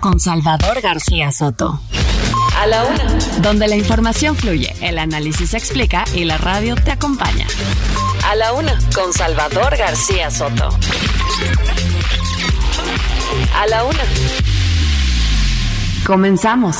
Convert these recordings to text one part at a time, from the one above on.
con Salvador García Soto. A la una. Donde la información fluye, el análisis se explica y la radio te acompaña. A la una con Salvador García Soto. A la una. Comenzamos.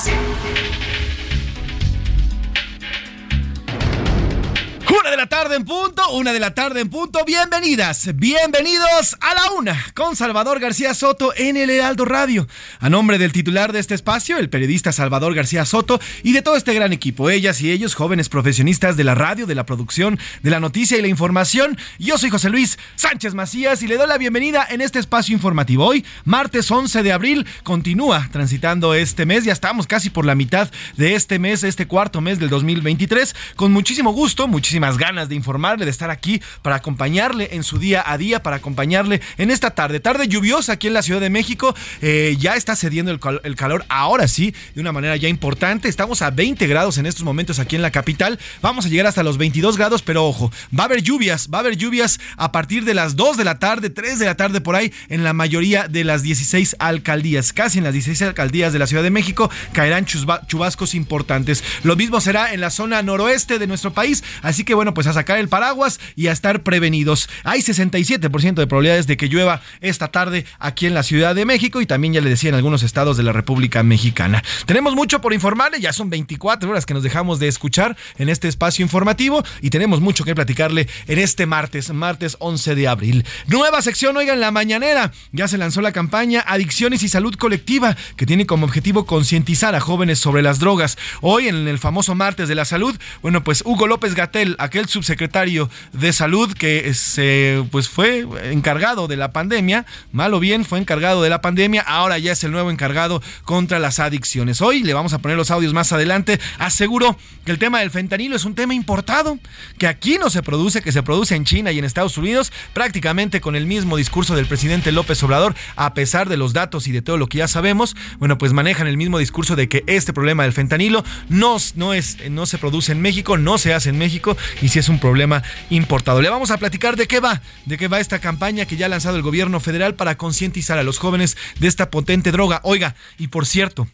Una de la tarde en punto, una de la tarde en punto. Bienvenidas, bienvenidos a la una con Salvador García Soto en el Heraldo Radio. A nombre del titular de este espacio, el periodista Salvador García Soto y de todo este gran equipo, ellas y ellos, jóvenes profesionistas de la radio, de la producción, de la noticia y la información. Yo soy José Luis Sánchez Macías y le doy la bienvenida en este espacio informativo. Hoy, martes 11 de abril, continúa transitando este mes. Ya estamos casi por la mitad de este mes, este cuarto mes del 2023. Con muchísimo gusto, muchísimas ganas de informarle, de estar aquí para acompañarle en su día a día, para acompañarle en esta tarde. Tarde lluviosa aquí en la Ciudad de México. Eh, ya está cediendo el, el, calor, ahora sí, de una manera ya importante. Estamos a 20 grados en estos momentos aquí en la capital. Vamos a llegar hasta los 22 grados, pero ojo, va a haber lluvias, va a haber lluvias a partir de las 2 de la tarde, 3 de la tarde por ahí, en la mayoría de las 16 alcaldías. Casi en las 16 alcaldías de la Ciudad de México caerán chubascos importantes. Lo mismo será en la zona noroeste de nuestro país, así que bueno, pues a sacar el paraguas y a estar prevenidos. Hay 67% de probabilidades de que llueva esta tarde aquí en la Ciudad de México y también ya le decía en algunos estados de la República Mexicana. Tenemos mucho por informarle, ya son 24 horas que nos dejamos de escuchar en este espacio informativo y tenemos mucho que platicarle en este martes, martes 11 de abril. Nueva sección, oigan, la mañanera. Ya se lanzó la campaña Adicciones y Salud Colectiva, que tiene como objetivo concientizar a jóvenes sobre las drogas. Hoy en el famoso martes de la salud, bueno, pues Hugo López Gatel, aquel subsecretario de salud que se pues fue encargado de la pandemia, mal o bien fue encargado de la pandemia, ahora ya es el nuevo encargado contra las adicciones. Hoy le vamos a poner los audios más adelante. Aseguro que el tema del fentanilo es un tema importado, que aquí no se produce, que se produce en China y en Estados Unidos, prácticamente con el mismo discurso del presidente López Obrador, a pesar de los datos y de todo lo que ya sabemos, bueno, pues manejan el mismo discurso de que este problema del fentanilo no, no, es, no se produce en México, no se hace en México y si es un problema importado. Le vamos a platicar de qué va, de qué va esta campaña que ya ha lanzado el gobierno federal para concientizar a los jóvenes de esta potente droga. Oiga, y por cierto,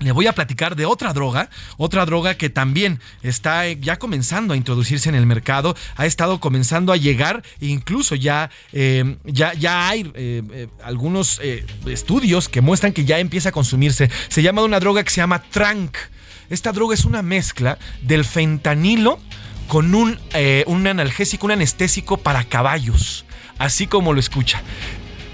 le voy a platicar de otra droga, otra droga que también está ya comenzando a introducirse en el mercado, ha estado comenzando a llegar, incluso ya, eh, ya, ya hay eh, eh, algunos eh, estudios que muestran que ya empieza a consumirse. Se llama una droga que se llama Trank. Esta droga es una mezcla del fentanilo con un, eh, un analgésico, un anestésico para caballos, así como lo escucha.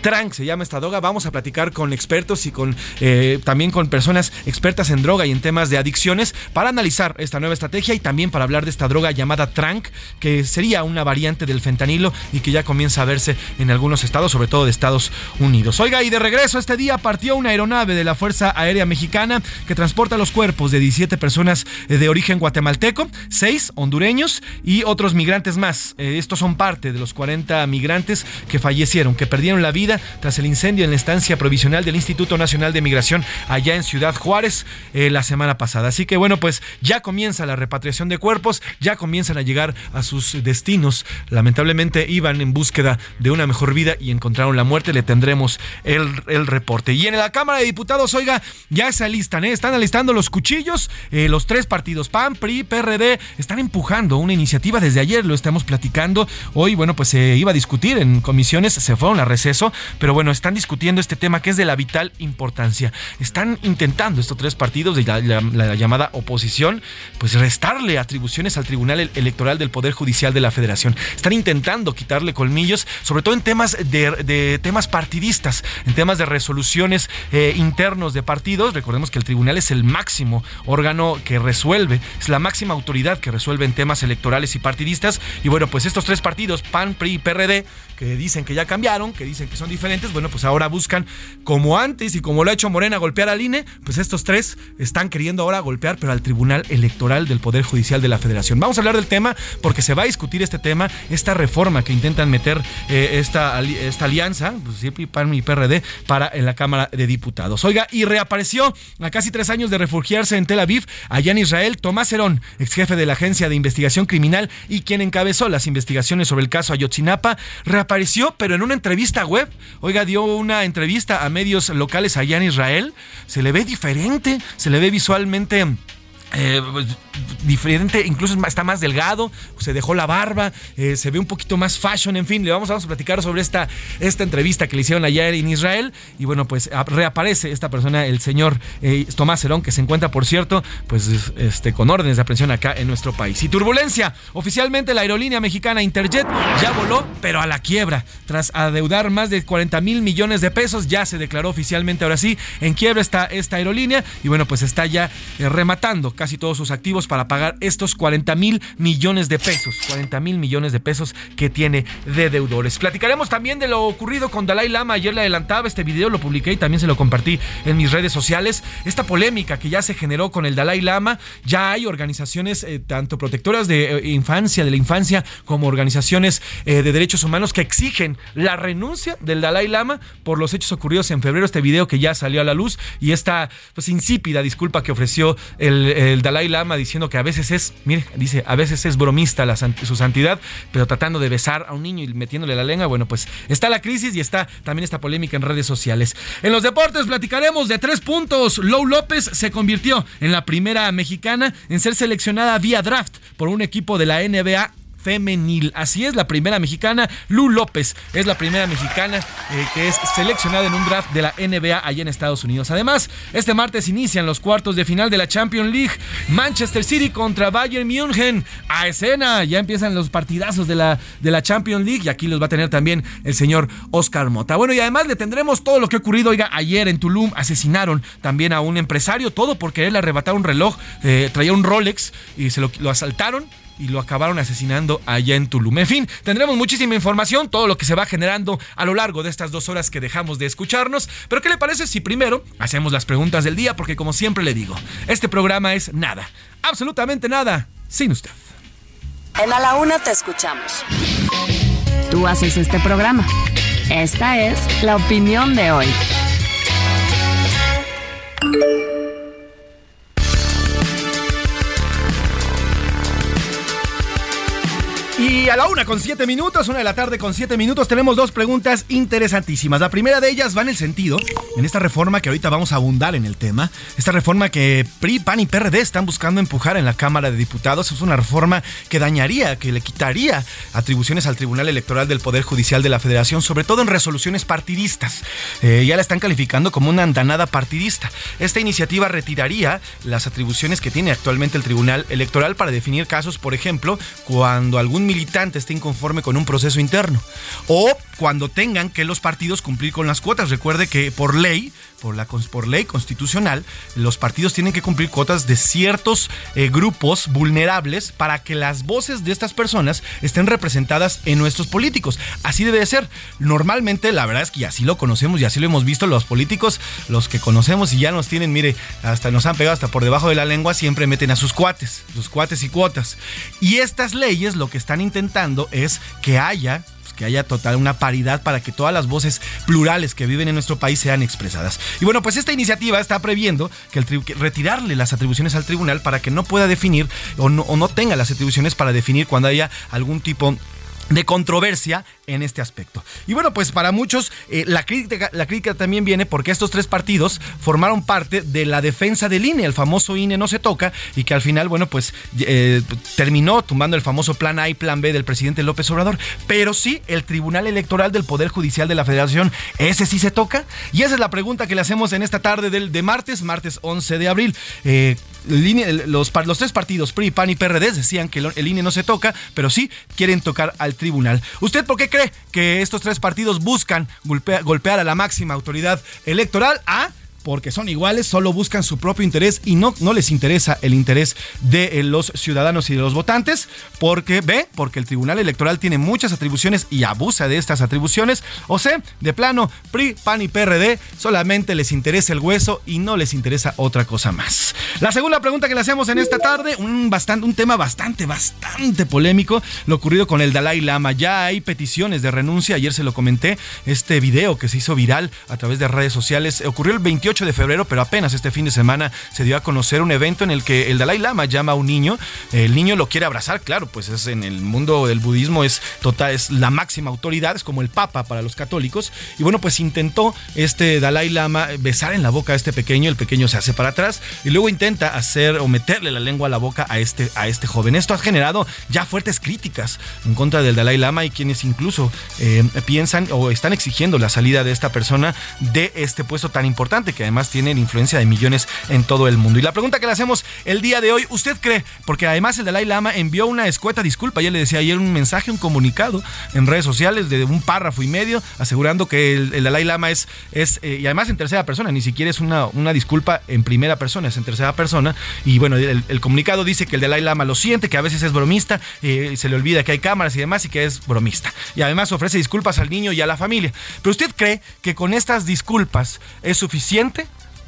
Trank se llama esta droga. Vamos a platicar con expertos y con eh, también con personas expertas en droga y en temas de adicciones para analizar esta nueva estrategia y también para hablar de esta droga llamada Trank, que sería una variante del fentanilo y que ya comienza a verse en algunos estados, sobre todo de Estados Unidos. Oiga, y de regreso este día partió una aeronave de la Fuerza Aérea Mexicana que transporta los cuerpos de 17 personas eh, de origen guatemalteco, 6 hondureños y otros migrantes más. Eh, estos son parte de los 40 migrantes que fallecieron, que perdieron la vida tras el incendio en la estancia provisional del Instituto Nacional de Migración allá en Ciudad Juárez eh, la semana pasada. Así que bueno, pues ya comienza la repatriación de cuerpos, ya comienzan a llegar a sus destinos. Lamentablemente iban en búsqueda de una mejor vida y encontraron la muerte. Le tendremos el, el reporte. Y en la Cámara de Diputados, oiga, ya se alistan, ¿eh? están alistando los cuchillos. Eh, los tres partidos, PAN, PRI, PRD, están empujando una iniciativa desde ayer, lo estamos platicando. Hoy, bueno, pues se iba a discutir en comisiones, se fueron a receso pero bueno, están discutiendo este tema que es de la vital importancia. Están intentando estos tres partidos de la, llamada oposición, pues restarle atribuciones al Tribunal Electoral del Poder Judicial de la Federación. Están intentando quitarle colmillos, sobre todo en temas de, temas partidistas, en temas de resoluciones eh, internos de partidos. Recordemos que el tribunal es el máximo órgano que resuelve, es la máxima autoridad que resuelve en temas electorales y partidistas. Y bueno, pues estos tres partidos, PAN, PRI y PRD, que dicen que ya cambiaron, que dicen que son diferentes, bueno, pues ahora buscan, como antes y como lo ha hecho Morena, golpear al INE, pues estos tres están queriendo ahora golpear, pero al Tribunal Electoral del Poder Judicial de la Federación. Vamos a hablar del tema porque se va a discutir este tema, esta reforma que intentan meter eh, esta, esta alianza, pues PAN y PRD, para en la Cámara de Diputados. Oiga, y reapareció a casi tres años de refugiarse en Tel Aviv, allá en Israel, Tomás Herón, ex jefe de la Agencia de Investigación Criminal y quien encabezó las investigaciones sobre el caso Ayotzinapa, apareció, pero en una entrevista web. Oiga, dio una entrevista a medios locales allá en Israel. Se le ve diferente, se le ve visualmente eh, pues, diferente, incluso está más delgado, se dejó la barba, eh, se ve un poquito más fashion, en fin, le vamos, a platicar sobre esta, esta entrevista que le hicieron ayer en Israel y bueno, pues reaparece esta persona, el señor eh, Tomás Herón, que se encuentra, por cierto, pues este, con órdenes de aprehensión acá en nuestro país. Y turbulencia, oficialmente la aerolínea mexicana Interjet ya voló, pero a la quiebra, tras adeudar más de 40 mil millones de pesos, ya se declaró oficialmente, ahora sí, en quiebra está esta aerolínea y bueno, pues está ya rematando casi todos sus activos para pagar estos 40 mil millones de pesos. 40 mil millones de pesos que tiene de deudores. Platicaremos también de lo ocurrido con Dalai Lama. Ayer le adelantaba este video, lo publiqué y también se lo compartí en mis redes sociales. Esta polémica que ya se generó con el Dalai Lama. Ya hay organizaciones eh, tanto protectoras de eh, infancia, de la infancia, como organizaciones eh, de derechos humanos que exigen la renuncia del Dalai Lama por los hechos ocurridos en febrero. Este video que ya salió a la luz y esta pues insípida disculpa que ofreció el el Dalai Lama diciendo que a veces es, mire, dice, a veces es bromista su santidad, pero tratando de besar a un niño y metiéndole la lengua, bueno, pues está la crisis y está también esta polémica en redes sociales. En los deportes platicaremos de tres puntos. Lou López se convirtió en la primera mexicana en ser seleccionada vía draft por un equipo de la NBA femenil. Así es, la primera mexicana, Lu López, es la primera mexicana eh, que es seleccionada en un draft de la NBA allá en Estados Unidos. Además, este martes inician los cuartos de final de la Champions League. Manchester City contra Bayern München. A escena, ya empiezan los partidazos de la, de la Champions League y aquí los va a tener también el señor Oscar Mota. Bueno, y además le tendremos todo lo que ha ocurrido. Oiga, ayer en Tulum asesinaron también a un empresario, todo por quererle arrebatar un reloj. Eh, traía un Rolex y se lo asaltaron y lo acabaron asesinando allá en Tulum. En fin, tendremos muchísima información, todo lo que se va generando a lo largo de estas dos horas que dejamos de escucharnos. Pero ¿qué le parece si primero hacemos las preguntas del día? Porque como siempre le digo, este programa es nada, absolutamente nada, sin usted. En A la Una te escuchamos. Tú haces este programa. Esta es la opinión de hoy. Y a la una con siete minutos, una de la tarde con siete minutos, tenemos dos preguntas interesantísimas. La primera de ellas va en el sentido, en esta reforma que ahorita vamos a abundar en el tema, esta reforma que PRI, PAN y PRD están buscando empujar en la Cámara de Diputados, es una reforma que dañaría, que le quitaría atribuciones al Tribunal Electoral del Poder Judicial de la Federación, sobre todo en resoluciones partidistas. Eh, ya la están calificando como una andanada partidista. Esta iniciativa retiraría las atribuciones que tiene actualmente el Tribunal Electoral para definir casos, por ejemplo, cuando algún militante esté inconforme con un proceso interno. O cuando tengan que los partidos cumplir con las cuotas. Recuerde que por ley, por, la, por ley constitucional, los partidos tienen que cumplir cuotas de ciertos eh, grupos vulnerables para que las voces de estas personas estén representadas en nuestros políticos. Así debe de ser. Normalmente, la verdad es que así lo conocemos y así lo hemos visto los políticos, los que conocemos y ya nos tienen, mire, hasta nos han pegado hasta por debajo de la lengua, siempre meten a sus cuates, sus cuates y cuotas. Y estas leyes lo que están intentando es que haya que haya total una paridad para que todas las voces plurales que viven en nuestro país sean expresadas. Y bueno, pues esta iniciativa está previendo que, el retirarle las atribuciones al tribunal para que no pueda definir o no, o no tenga las atribuciones para definir cuando haya algún tipo de controversia en este aspecto. Y bueno, pues para muchos eh, la, crítica, la crítica también viene porque estos tres partidos formaron parte de la defensa del INE, el famoso INE no se toca, y que al final, bueno, pues eh, terminó tumbando el famoso plan A y plan B del presidente López Obrador. Pero sí, el Tribunal Electoral del Poder Judicial de la Federación, ¿ese sí se toca? Y esa es la pregunta que le hacemos en esta tarde del, de martes, martes 11 de abril. Eh, los, los, tres partidos, PRI, PAN y PRD, decían que el INE no se toca, pero sí quieren tocar al tribunal. ¿Usted por qué cree que estos tres partidos buscan golpear, a la máxima autoridad electoral? A porque son iguales, solo buscan su propio interés y no, no les interesa el interés de eh, los ciudadanos y de los votantes, porque ve, porque el Tribunal Electoral tiene muchas atribuciones y abusa de estas atribuciones, o sea, de plano, PRI, PAN y PRD solamente les interesa el hueso y no les interesa otra cosa más. La segunda pregunta que le hacemos en esta tarde, un, bastante, un tema bastante, bastante polémico, lo ocurrido con el Dalai Lama. Ya hay peticiones de renuncia, ayer se lo comenté, este video que se hizo viral a través de redes sociales, ocurrió el 28 de febrero, pero apenas este fin de semana se dio a conocer un evento en el que el Dalai Lama llama a un niño, el niño lo quiere abrazar, claro, pues es en el mundo del budismo es total es la máxima autoridad, es como el papa para los católicos y bueno, pues intentó este Dalai Lama besar en la boca a este pequeño, el pequeño se hace para atrás y luego intenta hacer o meterle la lengua a la boca a este a este joven. Esto ha generado ya fuertes críticas en contra del Dalai Lama y quienes incluso eh, piensan o están exigiendo la salida de esta persona de este puesto tan importante que además tienen influencia de millones en todo el mundo. Y la pregunta que le hacemos el día de hoy, ¿usted cree? Porque además el Dalai Lama envió una escueta disculpa, ya le decía ayer un mensaje, un comunicado en redes sociales de un párrafo y medio asegurando que el, Dalai Lama es, es eh, y además en tercera persona, ni siquiera es una, una disculpa en primera persona, es en tercera persona. Y bueno, el, comunicado dice que el Dalai Lama lo siente, que a veces es bromista, eh, se le olvida que hay cámaras y demás y que es bromista. Y además ofrece disculpas al niño y a la familia. Pero usted cree que con estas disculpas es suficiente?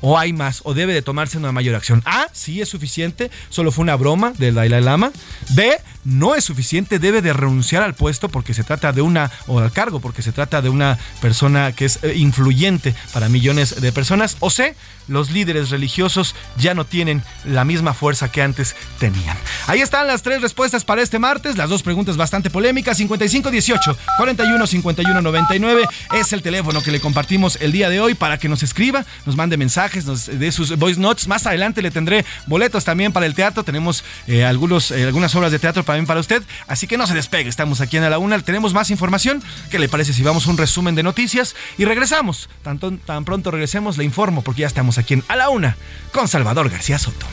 ¿O hay más? ¿O debe de tomarse una mayor acción? A, sí es suficiente, solo fue una broma del Dalai Lama. B, no es suficiente, debe de renunciar al puesto porque se trata de una, o al cargo porque se trata de una persona que es eh, influyente para millones de personas. O C, los líderes religiosos ya no tienen la misma fuerza que antes tenían. Ahí están las tres respuestas para este martes, las dos preguntas bastante polémicas. 5518 41 51 99 es el teléfono que le compartimos el día de hoy para que nos escriba, nos mande mensajes, nos dé sus voice notes. Más adelante le tendré boletos también para el teatro. Tenemos eh, algunos, eh, algunas obras de teatro para para usted. Así que no se despegue, estamos aquí en A la Una, tenemos más información. ¿Qué le parece si vamos a un resumen de noticias y regresamos? Tan, tan pronto regresemos, le informo porque ya estamos aquí en A la Una con Salvador García Soto.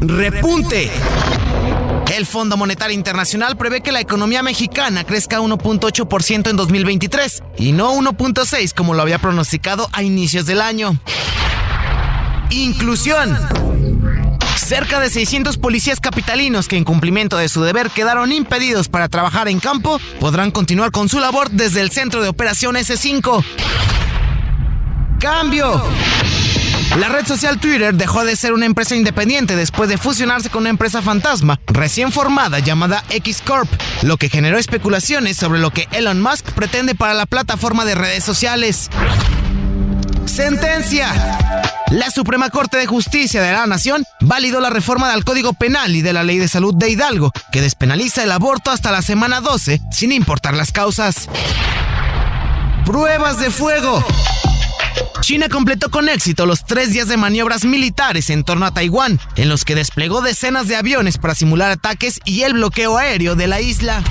Repunte. El Fondo Monetario Internacional prevé que la economía mexicana crezca 1.8% en 2023 y no 1.6 como lo había pronosticado a inicios del año. Inclusión. Cerca de 600 policías capitalinos que en cumplimiento de su deber quedaron impedidos para trabajar en campo podrán continuar con su labor desde el Centro de Operación S5. Cambio. La red social Twitter dejó de ser una empresa independiente después de fusionarse con una empresa fantasma recién formada llamada X Corp, lo que generó especulaciones sobre lo que Elon Musk pretende para la plataforma de redes sociales. Sentencia. La Suprema Corte de Justicia de la Nación validó la reforma del Código Penal y de la Ley de Salud de Hidalgo, que despenaliza el aborto hasta la semana 12, sin importar las causas. Pruebas de fuego. China completó con éxito los tres días de maniobras militares en torno a Taiwán, en los que desplegó decenas de aviones para simular ataques y el bloqueo aéreo de la isla.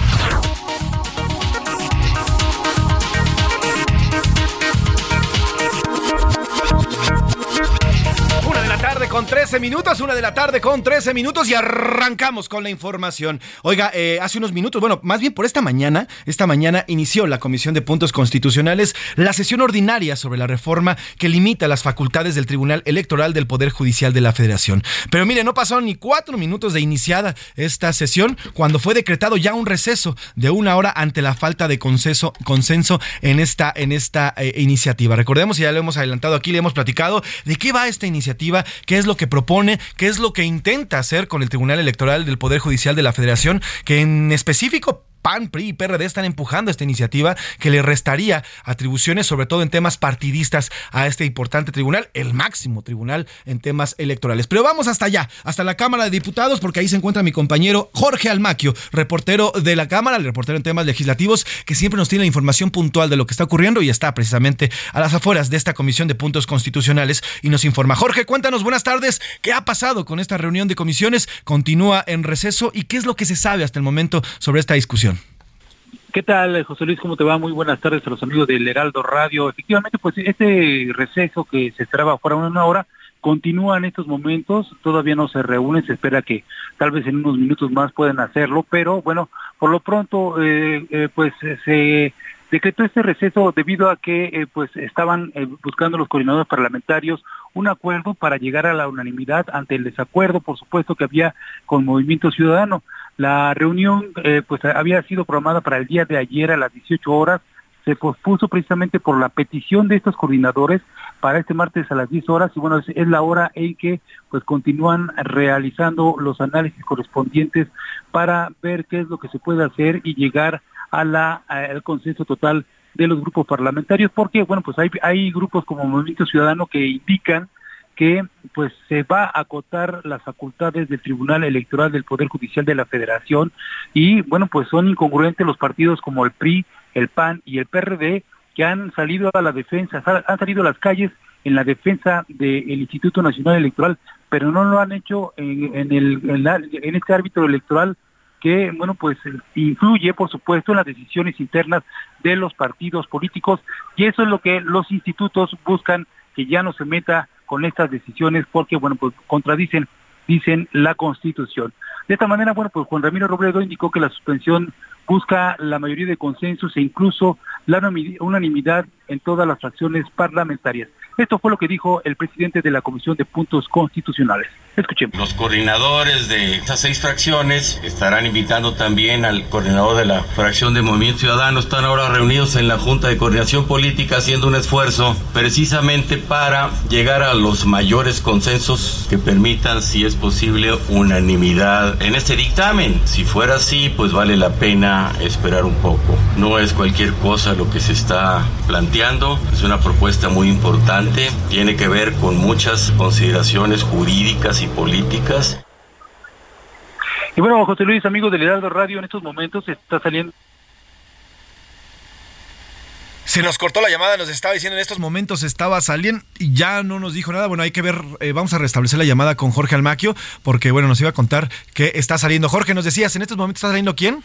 Con 13 minutos, una de la tarde con 13 minutos y arrancamos con la información. Oiga, eh, hace unos minutos, bueno, más bien por esta mañana, esta mañana inició la Comisión de Puntos Constitucionales la sesión ordinaria sobre la reforma que limita las facultades del Tribunal Electoral del Poder Judicial de la Federación. Pero mire, no pasó ni cuatro minutos de iniciada esta sesión cuando fue decretado ya un receso de una hora ante la falta de consenso, consenso en esta, en esta eh, iniciativa. Recordemos, y ya lo hemos adelantado aquí, le hemos platicado de qué va esta iniciativa, qué es lo que propone, qué es lo que intenta hacer con el Tribunal Electoral del Poder Judicial de la Federación, que en específico PAN, PRI y PRD están empujando esta iniciativa que le restaría atribuciones, sobre todo en temas partidistas, a este importante tribunal, el máximo tribunal en temas electorales. Pero vamos hasta allá, hasta la Cámara de Diputados, porque ahí se encuentra mi compañero Jorge Almaquio, reportero de la Cámara, el reportero en temas legislativos, que siempre nos tiene la información puntual de lo que está ocurriendo y está precisamente a las afueras de esta Comisión de Puntos Constitucionales y nos informa. Jorge, cuéntanos, buenas tardes, ¿qué ha pasado con esta reunión de comisiones? ¿Continúa en receso y qué es lo que se sabe hasta el momento sobre esta discusión? ¿Qué tal, José Luis? ¿Cómo te va? Muy buenas tardes a los amigos del Heraldo Radio. Efectivamente, pues este receso que se esperaba fuera una hora continúa en estos momentos, todavía no se reúne, se espera que tal vez en unos minutos más puedan hacerlo, pero bueno, por lo pronto, eh, eh, pues se decretó este receso debido a que eh, pues estaban buscando los coordinadores parlamentarios un acuerdo para llegar a la unanimidad ante el desacuerdo, por supuesto, que había con Movimiento Ciudadano. La reunión eh, pues había sido programada para el día de ayer a las 18 horas, se pospuso precisamente por la petición de estos coordinadores para este martes a las 10 horas. Y bueno, es, la hora en que pues continúan realizando los análisis correspondientes para ver qué es lo que se puede hacer y llegar a la, al consenso total de los grupos parlamentarios, porque bueno, pues hay, hay grupos como Movimiento Ciudadano que indican que pues se va a acotar las facultades del Tribunal Electoral del Poder Judicial de la Federación y bueno pues son incongruentes los partidos como el PRI, el PAN y el PRD que han salido a la defensa, han salido a las calles en la defensa del Instituto Nacional Electoral, pero no lo han hecho en, el, en, este árbitro electoral que, bueno, pues influye, por supuesto, en las decisiones internas de los partidos políticos. Y eso es lo que los institutos buscan que ya no se meta con estas decisiones porque, bueno, pues contradicen, dicen la Constitución. De esta manera, bueno, pues Juan Ramiro Robledo indicó que la suspensión busca la mayoría de consensos e incluso la unanimidad en todas las fracciones parlamentarias. Esto fue lo que dijo el presidente de la Comisión de Puntos Constitucionales. Escuchemos. Los coordinadores de estas seis fracciones estarán invitando también al coordinador de la fracción de Movimiento Ciudadano. Están ahora reunidos en la Junta de Coordinación Política haciendo un esfuerzo precisamente para llegar a los mayores consensos que permitan, si es posible, unanimidad en este dictamen. Si fuera así, pues vale la pena esperar un poco. No es cualquier cosa lo que se está planteando, es una propuesta muy importante, tiene que ver con muchas consideraciones jurídicas y políticas. Y bueno, José Luis, amigo del Heraldo Radio, en estos momentos está saliendo se nos cortó la llamada, nos estaba diciendo en estos momentos estaba saliendo y ya no nos dijo nada. Bueno, hay que ver, eh, vamos a restablecer la llamada con Jorge Almaquio, porque bueno, nos iba a contar que está saliendo. Jorge, nos decías, ¿en estos momentos está saliendo quién?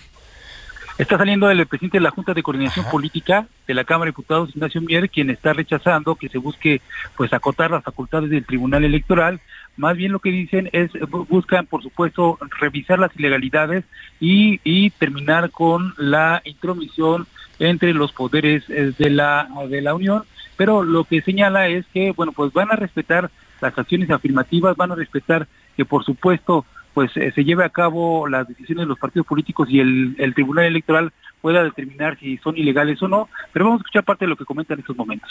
Está saliendo el presidente de la Junta de Coordinación Política de la Cámara de Diputados, Ignacio Mier, quien está rechazando que se busque pues acotar las facultades del Tribunal Electoral. Más bien lo que dicen es, buscan por supuesto revisar las ilegalidades y, y terminar con la intromisión entre los poderes eh, de la, de la Unión, pero lo que señala es que, bueno, pues van a respetar las acciones afirmativas, van a respetar que por supuesto pues eh, se lleve a cabo las decisiones de los partidos políticos y el, Tribunal Electoral pueda determinar si son ilegales o no, pero vamos a escuchar parte de lo que comentan en estos momentos.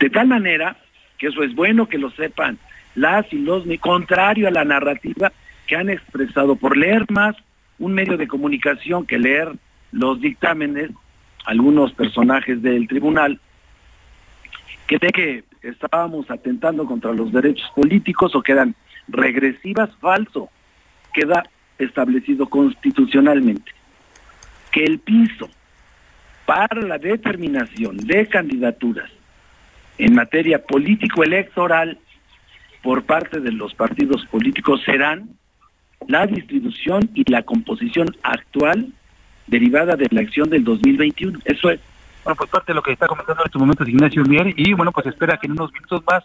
De tal manera que eso es bueno que lo sepan las y los, contrario a la narrativa que han expresado por leer más un medio de comunicación que leer los dictámenes, algunos personajes del tribunal, que de que estábamos atentando contra los derechos políticos o quedan regresivas, falso. Queda establecido constitucionalmente que el piso para la determinación de candidaturas en materia político-electoral por parte de los partidos políticos serán la distribución y la composición actual derivada de la acción del 2021. Eso es. Bueno, pues parte de lo que está comentando en estos momentos Ignacio Mier y bueno, pues espera que en unos minutos más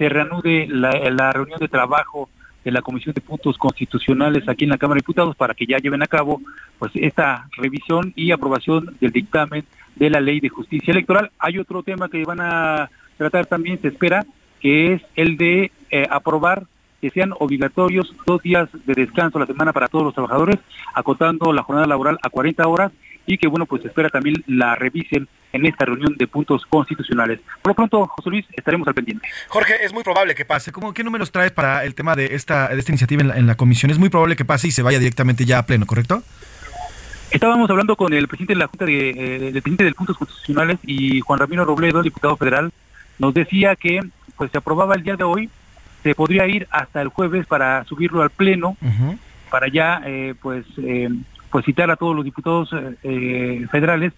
se reanude la, reunión de trabajo de la Comisión de Puntos Constitucionales aquí en la Cámara de Diputados para que ya lleven a cabo pues esta revisión y aprobación del dictamen de la Ley de Justicia Electoral. Hay otro tema que van a tratar también, se espera, que es el de eh, aprobar que sean obligatorios dos días de descanso la semana para todos los trabajadores, acotando la jornada laboral a 40 horas y que, bueno, pues espera también la revisen en esta reunión de puntos constitucionales. Por lo pronto, José Luis, estaremos al pendiente. Jorge, es muy probable que pase. ¿Cómo, ¿Qué números traes para el tema de esta, de esta iniciativa en la, en la comisión? Es muy probable que pase y se vaya directamente ya a pleno, ¿correcto? Estábamos hablando con el presidente de la Junta de, eh, del presidente del Puntos Constitucionales y Juan Ramiro Robledo, diputado federal, nos decía que pues se aprobaba el día de hoy, se podría ir hasta el jueves para subirlo al pleno, para ya eh, pues eh, pues citar a todos los diputados eh, federales,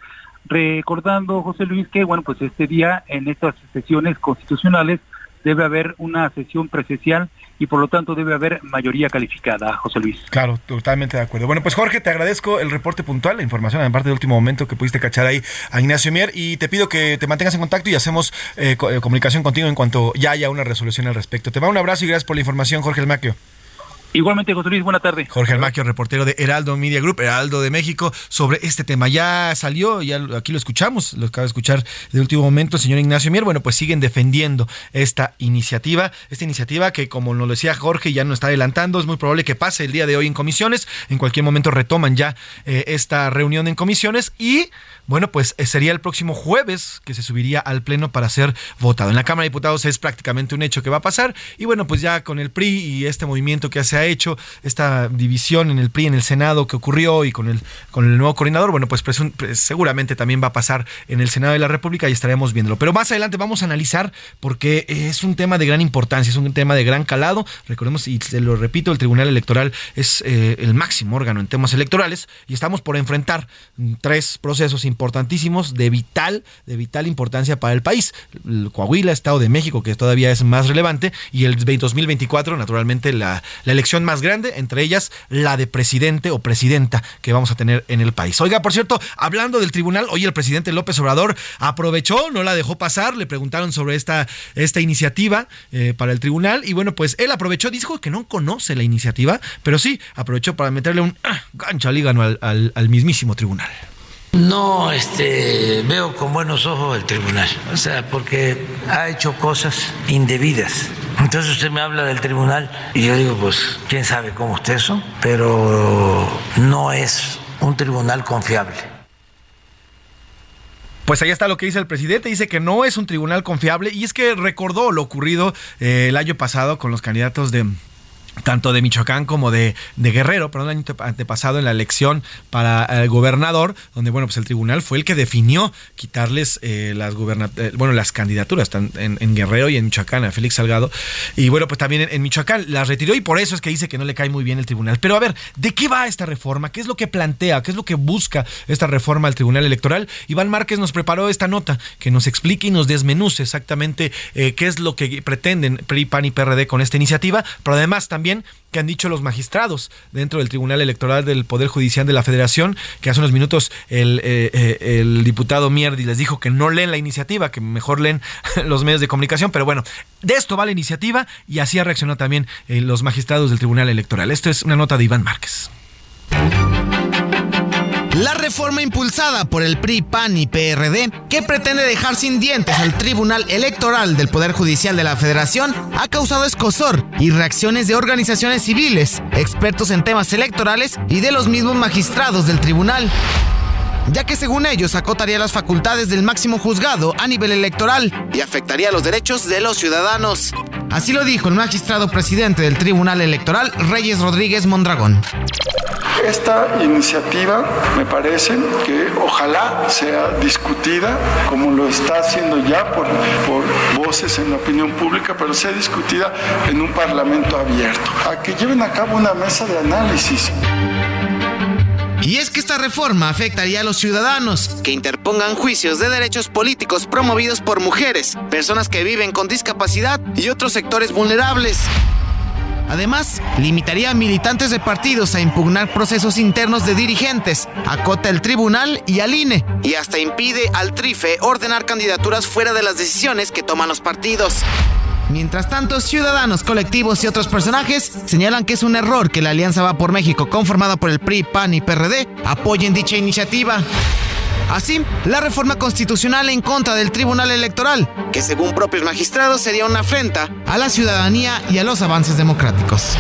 recordando José Luis que bueno pues este día en estas sesiones constitucionales debe haber una sesión presencial y por lo tanto debe haber mayoría calificada, José Luis. Claro, totalmente de acuerdo. Bueno, pues Jorge, te agradezco el reporte puntual, la información, en parte de último momento que pudiste cachar ahí a Ignacio Mier y te pido que te mantengas en contacto y hacemos eh, eh, comunicación contigo en cuanto ya haya una resolución al respecto. Te mando un abrazo y gracias por la información, Jorge Elmaquio. Igualmente, José Luis, buena tarde. Jorge Almaquio, reportero de Heraldo Media Group, Heraldo de México, sobre este tema. Ya salió, ya aquí lo escuchamos, lo acaba de escuchar de último momento señor Ignacio Mier. Bueno, pues siguen defendiendo esta iniciativa, esta iniciativa que, como nos decía Jorge, ya no está adelantando, es muy probable que pase el día de hoy en comisiones. En cualquier momento retoman ya eh, esta reunión en comisiones y bueno, pues eh, sería el próximo jueves que se subiría al Pleno para ser votado. En la Cámara de Diputados es prácticamente un hecho que va a pasar y bueno, pues ya con el PRI y este movimiento que se ha hecho, esta división en el PRI, en el Senado que ocurrió y con el, con el nuevo coordinador, bueno, pues, seguramente también va a pasar en el Senado de la República y estaremos viéndolo. Pero más adelante vamos a analizar porque es un tema de gran importancia, es un tema de gran calado. Recordemos, y se lo repito, el Tribunal Electoral es eh, el máximo órgano en temas electorales y estamos por enfrentar tres procesos importantísimos de vital, de vital importancia para el país. El Coahuila, Estado de México, que todavía es más relevante, y el 2024, naturalmente, la, la elección más grande, entre ellas la de presidente o presidenta que vamos a tener en el país. Oiga, por cierto, hablando del tribunal, hoy el presidente López Obrador aprovechó, no la dejó pasar, le preguntaron sobre esta, esta iniciativa eh, para el tribunal, y bueno, pues él aprovechó, dijo que no conoce la iniciativa, pero sí aprovechó para meterle un ah, gancho al al, al mismísimo tribunal. No este, veo con buenos ojos el tribunal, o sea, porque ha hecho cosas indebidas. Entonces usted me habla del tribunal y yo digo, pues, quién sabe cómo usted eso, pero no es un tribunal confiable. Pues ahí está lo que dice el presidente, dice que no es un tribunal confiable y es que recordó lo ocurrido eh, el año pasado con los candidatos de tanto de Michoacán como de, Guerrero, perdón, el año antepasado en la elección para el gobernador, donde bueno, pues el tribunal fue el que definió quitarles eh, las eh, bueno, las candidaturas en, en, Guerrero y en Michoacán a Félix Salgado. Y bueno, pues también en, Michoacán las retiró y por eso es que dice que no le cae muy bien el tribunal. Pero a ver, ¿de qué va esta reforma? ¿Qué es lo que plantea? ¿Qué es lo que busca esta reforma al Tribunal Electoral? Iván Márquez nos preparó esta nota que nos explique y nos desmenuce exactamente eh, qué es lo que pretenden PRI, PAN y PRD con esta iniciativa, pero además también también que han dicho los magistrados dentro del Tribunal Electoral del Poder Judicial de la Federación, que hace unos minutos el, eh, eh, el diputado Mierdi les dijo que no leen la iniciativa, que mejor leen los medios de comunicación, pero bueno, de esto va la iniciativa y así ha reaccionado también eh, los magistrados del Tribunal Electoral. Esto es una nota de Iván Márquez. La reforma impulsada por el PRI, PAN y PRD, que pretende dejar sin dientes al Tribunal Electoral del Poder Judicial de la Federación, ha causado escosor y reacciones de organizaciones civiles, expertos en temas electorales y de los mismos magistrados del tribunal ya que según ellos acotaría las facultades del máximo juzgado a nivel electoral y afectaría los derechos de los ciudadanos. Así lo dijo el magistrado presidente del Tribunal Electoral, Reyes Rodríguez Mondragón. Esta iniciativa me parece que ojalá sea discutida, como lo está haciendo ya por, por voces en la opinión pública, pero sea discutida en un parlamento abierto, a que lleven a cabo una mesa de análisis. Y es que esta reforma afectaría a los ciudadanos que interpongan juicios de derechos políticos promovidos por mujeres, personas que viven con discapacidad y otros sectores vulnerables. Además, limitaría a militantes de partidos a impugnar procesos internos de dirigentes, acota el tribunal y al INE, y hasta impide al TRIFE ordenar candidaturas fuera de las decisiones que toman los partidos. Mientras tanto, ciudadanos, colectivos y otros personajes señalan que es un error que la Alianza Va por México, conformada por el PRI, PAN y PRD, apoyen dicha iniciativa. Así, la reforma constitucional en contra del Tribunal Electoral, que según propios magistrados sería una afrenta a la ciudadanía y a los avances democráticos.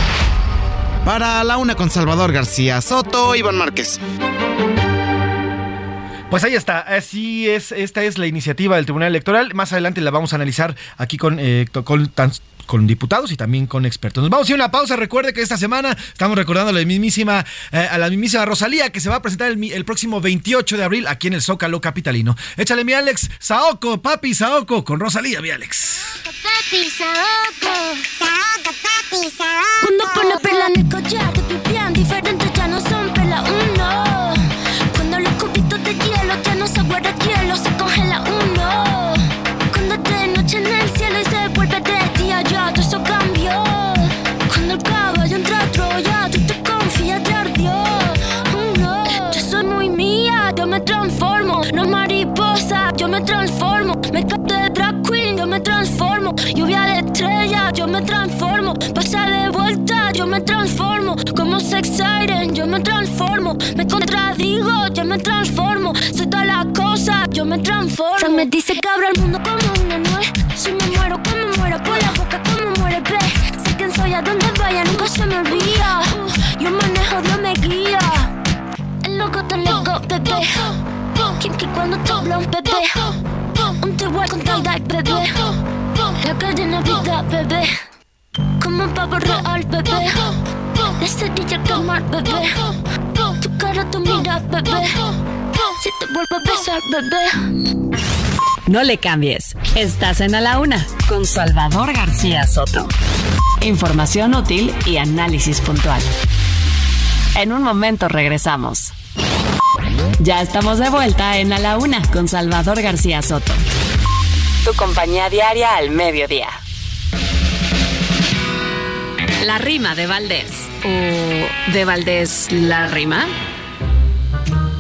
Para la una con Salvador García Soto, Iván Márquez. Pues ahí está, así es, esta es la iniciativa del Tribunal Electoral. Más adelante la vamos a analizar aquí con, eh, con con diputados y también con expertos. Nos vamos a ir a una pausa. Recuerde que esta semana estamos recordando a la mismísima, eh, a la mismísima Rosalía que se va a presentar el, próximo 28 de abril aquí en el Zócalo Capitalino. Échale mi Alex, Saoko, papi Saoko, con Rosalía, mi Alex. Papi Saoko, Saoko, papi Saoko. Cuando pone perla en el collar, te Me capté de drag queen, yo me transformo. Lluvia de estrella, yo me transformo. Pasa de vuelta, yo me transformo. Como sex siren, yo me transformo. Me contradigo, yo me transformo. Soy toda la cosa, yo me transformo. Se me dice que abro el mundo como una nuez. Si me muero, como muero, por la boca, como muere, ve. Sé quién soy, a donde vaya, nunca se me olvida. yo manejo, Dios me guía. El loco te loco, bebé. Kim que cuando te habla un bebé. Un te voy con tal bebé. La cadena vida, bebé. Como un pavo real, bebé. Cerilla quemar, bebé. Tu cara, tu mira, bebé. Si te vuelvo a besar, bebé. No le cambies. Estás en A la Una con Salvador García Soto. Información útil y análisis puntual. En un momento regresamos. Ya estamos de vuelta en A la Una con Salvador García Soto. Tu compañía diaria al mediodía. La rima de Valdés. ¿O de Valdés la rima?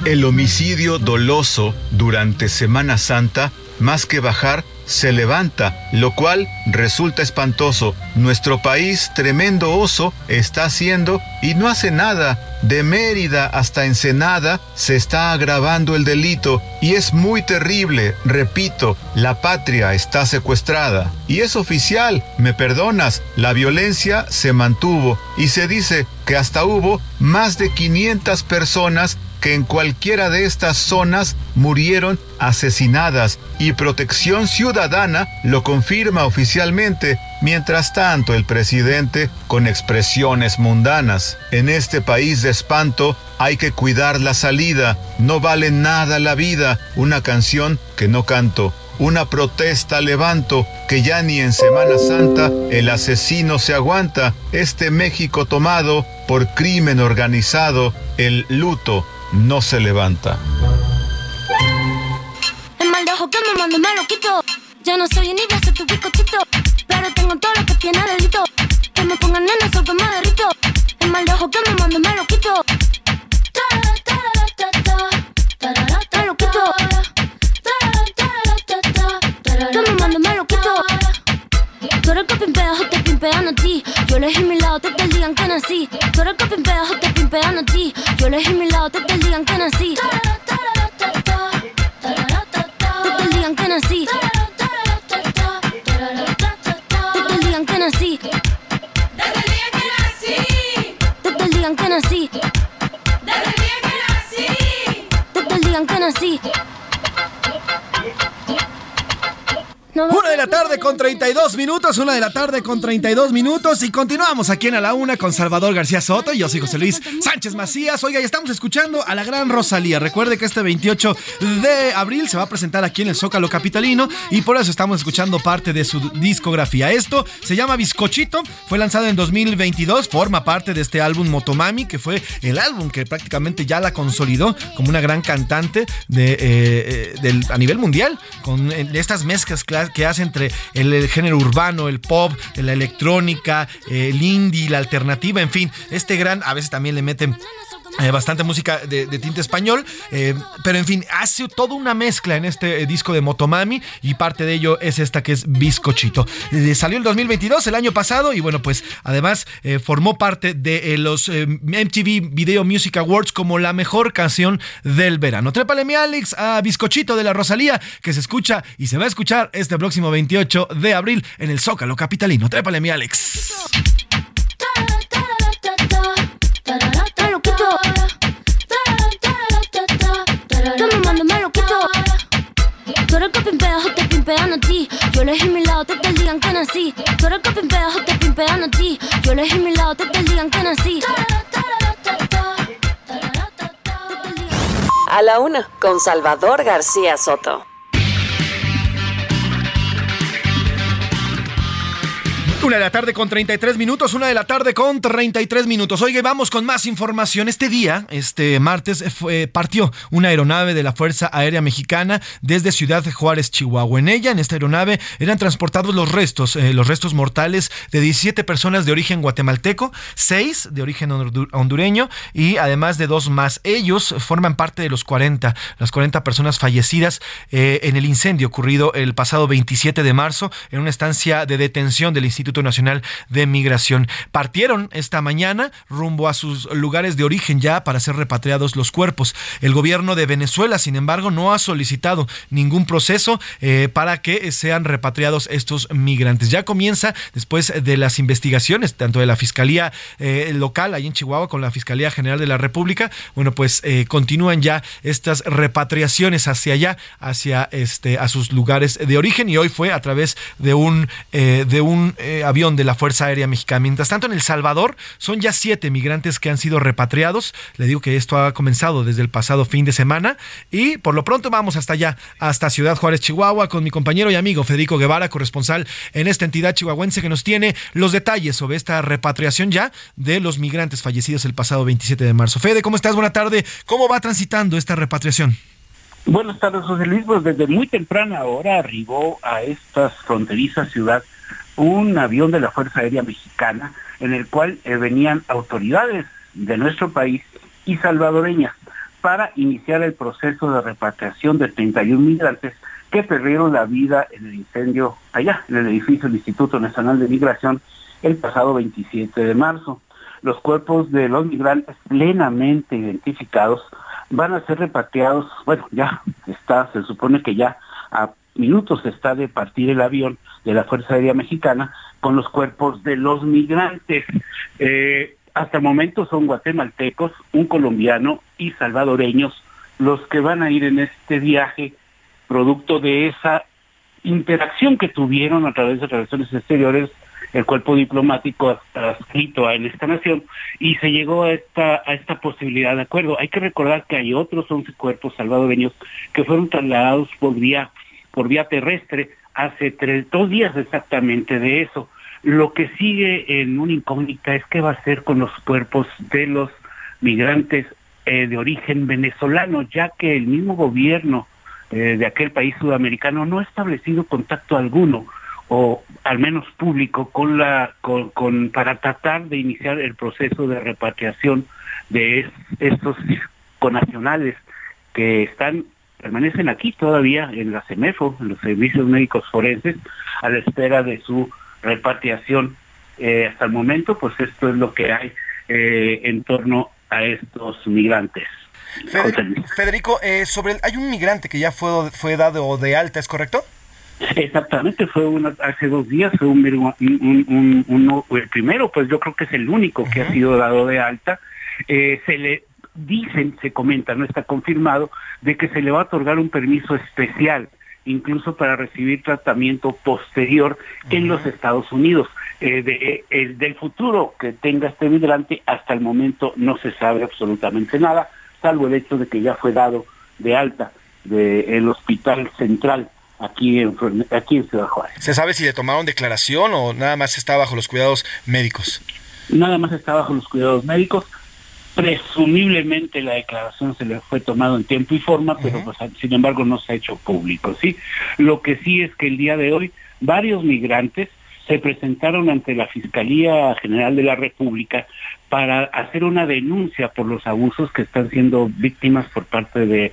El homicidio doloso durante Semana Santa, más que bajar, se levanta, lo cual resulta espantoso. Nuestro país, tremendo oso, está haciendo y no hace nada. De Mérida hasta Ensenada se está agravando el delito y es muy terrible. Repito, la patria está secuestrada. Y es oficial, me perdonas, la violencia se mantuvo y se dice que hasta hubo más de 500 personas que en cualquiera de estas zonas murieron asesinadas y Protección Ciudadana lo confirma oficialmente. Mientras tanto, el presidente con expresiones mundanas. En este país de espanto hay que cuidar la salida. No vale nada la vida. Una canción que no canto. Una protesta levanto que ya ni en Semana Santa el asesino se aguanta. Este México tomado por crimen organizado, el luto no se levanta. El mal de ojo que me mando me lo quito. Ya no soy ser tu bizcochito. Pero tengo todo lo que tiene delito. Que me pongan en eso que me derrito. El mal de ojo que me mando me lo quito. Que que. Yo que que. Yo elegí mi lado, te digan que nací. Una de la tarde con 32 minutos, una de la tarde con 32 minutos y continuamos aquí en A la Una con Salvador García Soto y yo soy José Luis Sánchez Macías. Oiga, y estamos escuchando a la gran Rosalía. Recuerde que este 28 de abril se va a presentar aquí en el Zócalo Capitalino y por eso estamos escuchando parte de su discografía. Esto se llama Bizcochito, fue lanzado en 2022, forma parte de este álbum Motomami, que fue el álbum que prácticamente ya la consolidó como una gran cantante de, eh, eh, a nivel mundial, con eh, estas mezclas que hace entre el, género urbano, el pop, la electrónica, el indie, la alternativa, en fin, este gran, a veces también le meten eh, bastante música de, tinte español, eh, pero en fin, hace toda una mezcla en este eh, disco de Motomami y parte de ello es esta que es Bizcochito. salió el 2022, el año pasado, y bueno, pues además formó parte de los MTV Video Music Awards como la mejor canción del verano. Trépale mi Alex a Bizcochito de la Rosalía, que se escucha y se va a escuchar este próximo 28 de abril en el Zócalo Capitalino. Trépale mi Alex. Eres que te pimpean a ti. Yo elegí mi lado, te te digan que nací. Tú eres que te pimpean a ti. Yo elegí mi lado, te te digan que nací. A la una, con Salvador García Soto. Una de la tarde con 33 minutos, una de la tarde con 33 minutos. Oye, vamos con más información. Este día, este martes, partió una aeronave de la Fuerza Aérea Mexicana desde Ciudad Juárez, Chihuahua. En ella, en esta aeronave, eran transportados los restos, eh, los restos mortales de 17 personas de origen guatemalteco, 6 de origen hondu- hondureño y además de dos más. Ellos forman parte de los 40, las 40 personas fallecidas eh, en el incendio ocurrido el pasado 27 de marzo en una estancia de detención del Instituto Nacional de Migración. Partieron esta mañana rumbo a sus lugares de origen ya para ser repatriados los cuerpos. El gobierno de Venezuela, sin embargo, no ha solicitado ningún proceso eh, para que sean repatriados estos migrantes. Ya comienza después de las investigaciones, tanto de la Fiscalía eh, local ahí en Chihuahua con la Fiscalía General de la República, bueno, pues eh, continúan ya estas repatriaciones hacia allá, hacia este, a sus lugares de origen y hoy fue a través de un, de un avión de la Fuerza Aérea Mexicana. Mientras tanto, en El Salvador son ya siete migrantes que han sido repatriados. Le digo que esto ha comenzado desde el pasado fin de semana y por lo pronto vamos hasta allá, hasta Ciudad Juárez, Chihuahua, con mi compañero y amigo Federico Guevara, corresponsal en esta entidad chihuahuense que nos tiene los detalles sobre esta repatriación ya de los migrantes fallecidos el pasado 27 de marzo. Fede, ¿cómo estás? Buena tarde. ¿Cómo va transitando esta repatriación? Buenas tardes, José Luis. Pues desde muy temprana hora arribó a esta fronteriza ciudad un avión de la Fuerza Aérea Mexicana en el cual eh, venían autoridades de nuestro país y salvadoreñas para iniciar el proceso de repatriación de 31 migrantes que perdieron la vida en el incendio allá, en el edificio del Instituto Nacional de Migración, el pasado 27 de marzo. Los cuerpos de los migrantes plenamente identificados van a ser repatriados, bueno, ya está, se supone que ya a minutos está de partir el avión de la Fuerza Aérea Mexicana con los cuerpos de los migrantes. Eh, hasta el momento son guatemaltecos, un colombiano y salvadoreños los que van a ir en este viaje producto de esa interacción que tuvieron a través de relaciones exteriores el cuerpo diplomático adscrito en esta nación y se llegó a esta a esta posibilidad de acuerdo. Hay que recordar que hay otros 11 cuerpos salvadoreños que fueron trasladados por vía por vía terrestre hace tres, dos días exactamente de eso. Lo que sigue en una incógnita es qué va a hacer con los cuerpos de los migrantes eh, de origen venezolano, ya que el mismo gobierno eh, de aquel país sudamericano no ha establecido contacto alguno o al menos público con para tratar de iniciar el proceso de repatriación de es- estos conacionales que están permanecen aquí todavía en la CEMEFO, en los servicios médicos forenses, a la espera de su repatriación. Eh, hasta el momento, pues esto es lo que hay eh, en torno a estos migrantes. Federico, eh, sobre el- hay un migrante que ya fue, fue dado de alta, ¿es correcto? Exactamente, fue una, hace dos días, fue un, un- un- un- uno- el primero, pues yo creo que es el único que ha sido dado de alta. Eh, se le dicen, se comenta, no está confirmado, de que se le va a otorgar un permiso especial, incluso para recibir tratamiento posterior en los Estados Unidos. Eh, de- el- del futuro que tenga este migrante, hasta el momento no se sabe absolutamente nada, salvo el hecho de que ya fue dado de alta del Hospital Central aquí en, aquí en Ciudad Juárez. ¿Se sabe si le tomaron declaración o nada más está bajo los cuidados médicos? Nada más está bajo los cuidados médicos. Presumiblemente la declaración se le fue tomado en tiempo y forma, pero pues, sin embargo no se ha hecho público, ¿sí? Lo que sí es que el día de hoy varios migrantes se presentaron ante la Fiscalía General de la República para hacer una denuncia por los abusos que están siendo víctimas por parte de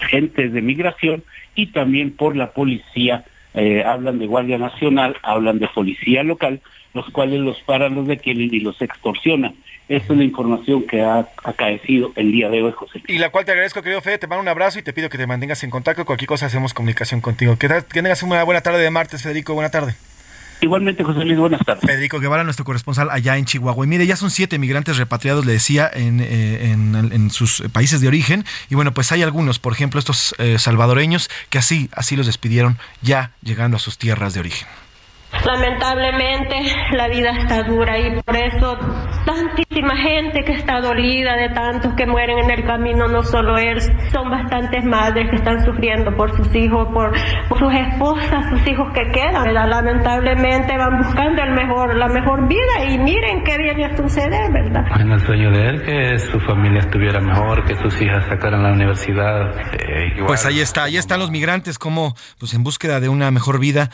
agentes de migración y también por la policía. Eh, hablan de Guardia Nacional, hablan de policía local, los cuales los paran, los detienen y los extorsionan. Esa es la información que ha acaecido el día de hoy, José. Y la cual te agradezco, querido Fede, te mando un abrazo y te pido que te mantengas en contacto. Cualquier cosa hacemos comunicación contigo. Que, que tengas una buena tarde de martes, Federico. Buena tarde. Igualmente, José Luis, buenas tardes. Federico Guevara, nuestro corresponsal allá en Chihuahua. Y mire, ya son siete migrantes repatriados, le decía, en, eh, en, en sus países de origen. Y bueno, pues hay algunos, por ejemplo, estos eh, salvadoreños, que así, así los despidieron ya llegando a sus tierras de origen. Lamentablemente la vida está dura y por eso tantísima gente que está dolida de tantos que mueren en el camino, no solo él, son bastantes madres que están sufriendo por sus hijos, por, por sus esposas, sus hijos que quedan. ¿verdad? Lamentablemente van buscando el mejor, la mejor vida y miren qué viene a suceder, ¿verdad? Bueno, el sueño de él que su familia estuviera mejor, que sus hijas sacaran la universidad. eh, igual. Pues ahí está, ahí están los migrantes como pues en búsqueda de una mejor vida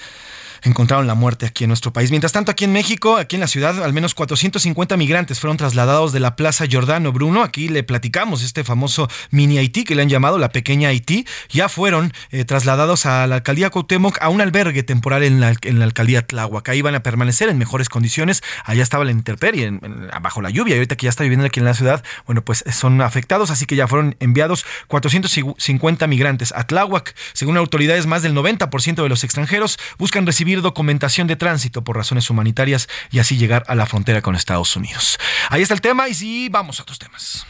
encontraron la muerte aquí en nuestro país. Mientras tanto, aquí en México, aquí en la ciudad, al menos 450 migrantes fueron trasladados de la Plaza Giordano Bruno. Aquí le platicamos este famoso mini Haití que le han llamado la pequeña Haití. Ya fueron eh, trasladados a la alcaldía Cuauhtémoc a un albergue temporal en la, alcaldía Tláhuac. Ahí van a permanecer en mejores condiciones. Allá estaba la intemperie, en- bajo la lluvia. Y ahorita que ya está viviendo aquí en la ciudad, bueno, pues son afectados. Así que ya fueron enviados 450 migrantes a Tláhuac. Según autoridades, más del 90% de los extranjeros buscan recibir documentación de tránsito por razones humanitarias y así llegar a la frontera con Estados Unidos. Ahí está el tema y sí, vamos a otros temas.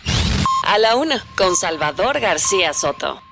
A la una, con Salvador García Soto.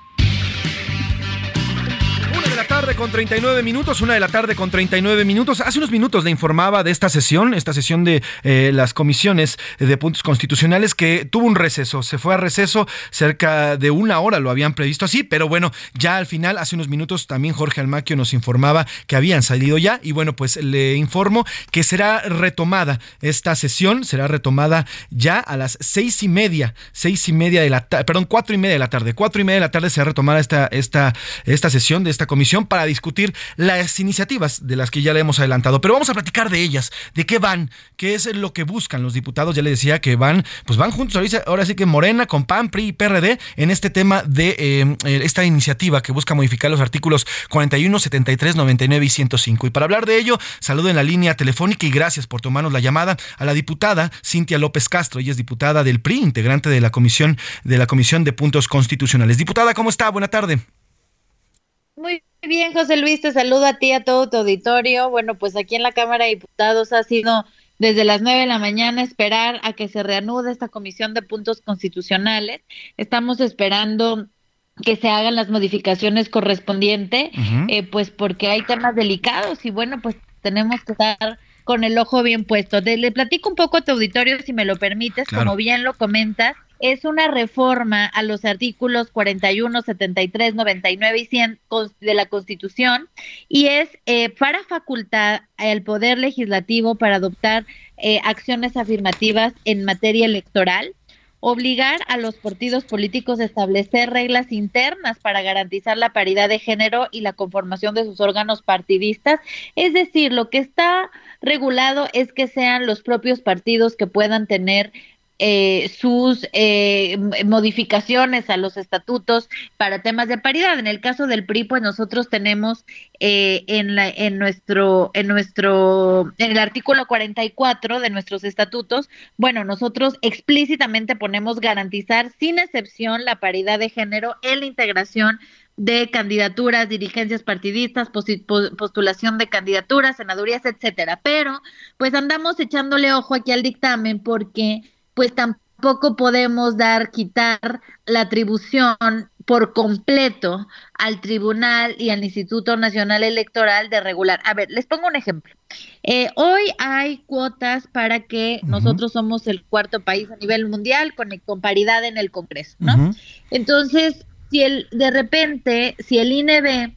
La tarde con 39 minutos, una de la tarde con 39 minutos. Hace unos minutos le informaba de esta sesión, esta sesión de eh, las comisiones de puntos constitucionales que tuvo un receso. Se fue a receso cerca de una hora, lo habían previsto así, pero bueno, ya al final, hace unos minutos también Jorge Almaquio nos informaba que habían salido ya y bueno, pues le informo que será retomada esta sesión, será retomada ya a las seis y media, seis y media de la tarde, perdón, cuatro y media de la tarde, cuatro y media de la tarde será retomada esta, esta, esta sesión de esta comisión para discutir las iniciativas de las que ya le hemos adelantado. Pero vamos a platicar de ellas, de qué van, qué es lo que buscan los diputados. Ya le decía que van, pues van juntos ahora sí que Morena con PAN, PRI y PRD en este tema de eh, eh, esta iniciativa que busca modificar los artículos 41, 73, 99 y 105. Y para hablar de ello, saludo en la línea telefónica y gracias por tomarnos la llamada a la diputada Cintia López Castro. Ella es diputada del PRI, integrante de la comisión de la Comisión de Puntos Constitucionales. Diputada, ¿cómo está? Buena tarde. Muy bien, José Luis, te saludo a ti, a todo tu auditorio. Bueno, pues aquí en la Cámara de Diputados ha sido desde las nueve de la mañana esperar a que se reanude esta comisión de puntos constitucionales. Estamos esperando que se hagan las modificaciones correspondientes, eh, pues porque hay temas delicados y bueno, pues tenemos que estar con el ojo bien puesto. Te- le platico un poco a tu auditorio, si me lo permites, Claro. como bien lo comentas, es una reforma a los artículos 41, 73, 99 y 100 cons- de la Constitución y es eh, para facultar al Poder Legislativo para adoptar eh, acciones afirmativas en materia electoral obligar a los partidos políticos a establecer reglas internas para garantizar la paridad de género y la conformación de sus órganos partidistas. Es decir, lo que está regulado es que sean los propios partidos que puedan tener eh, sus eh, modificaciones a los estatutos para temas de paridad. En el caso del PRI, pues nosotros tenemos eh, en, la, en nuestro, en nuestro, en el artículo 44 de nuestros estatutos, bueno, nosotros explícitamente ponemos garantizar sin excepción la paridad de género en la integración de candidaturas, dirigencias partidistas, postulación de candidaturas, senadurías, etcétera. Pero, pues andamos echándole ojo aquí al dictamen porque, pues tampoco podemos dar, quitar la atribución por completo al tribunal y al Instituto Nacional Electoral de regular. A ver, les pongo un ejemplo. Eh, hoy hay cuotas para que nosotros somos el cuarto país a nivel mundial con, con paridad en el Congreso, ¿no? Entonces, si el, de repente, si el INE ve,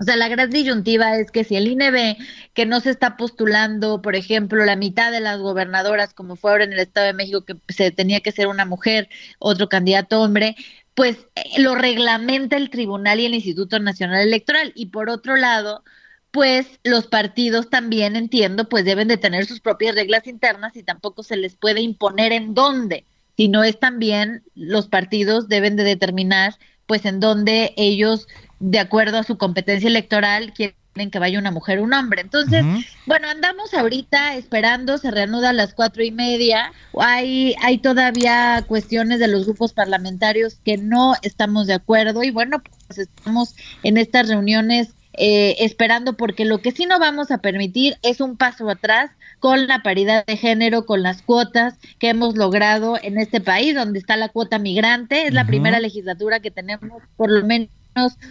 o sea, la gran disyuntiva es que si el INE que no se está postulando, por ejemplo, la mitad de las gobernadoras, como fue ahora en el Estado de México, que se tenía que ser una mujer, otro candidato hombre, pues eh, lo reglamenta el tribunal y el Instituto Nacional Electoral. Y por otro lado, pues los partidos también, entiendo, pues deben de tener sus propias reglas internas y tampoco se les puede imponer en dónde, sino es también los partidos deben de determinar pues en dónde ellos, de acuerdo a su competencia electoral, quieren que vaya una mujer o un hombre. Entonces, bueno, andamos ahorita esperando, se reanuda a las cuatro y media. Hay, hay todavía cuestiones de los grupos parlamentarios que no estamos de acuerdo y bueno, pues estamos en estas reuniones eh, esperando porque lo que sí no vamos a permitir es un paso atrás con la paridad de género, con las cuotas que hemos logrado en este país, donde está la cuota migrante. Es la primera legislatura que tenemos por lo menos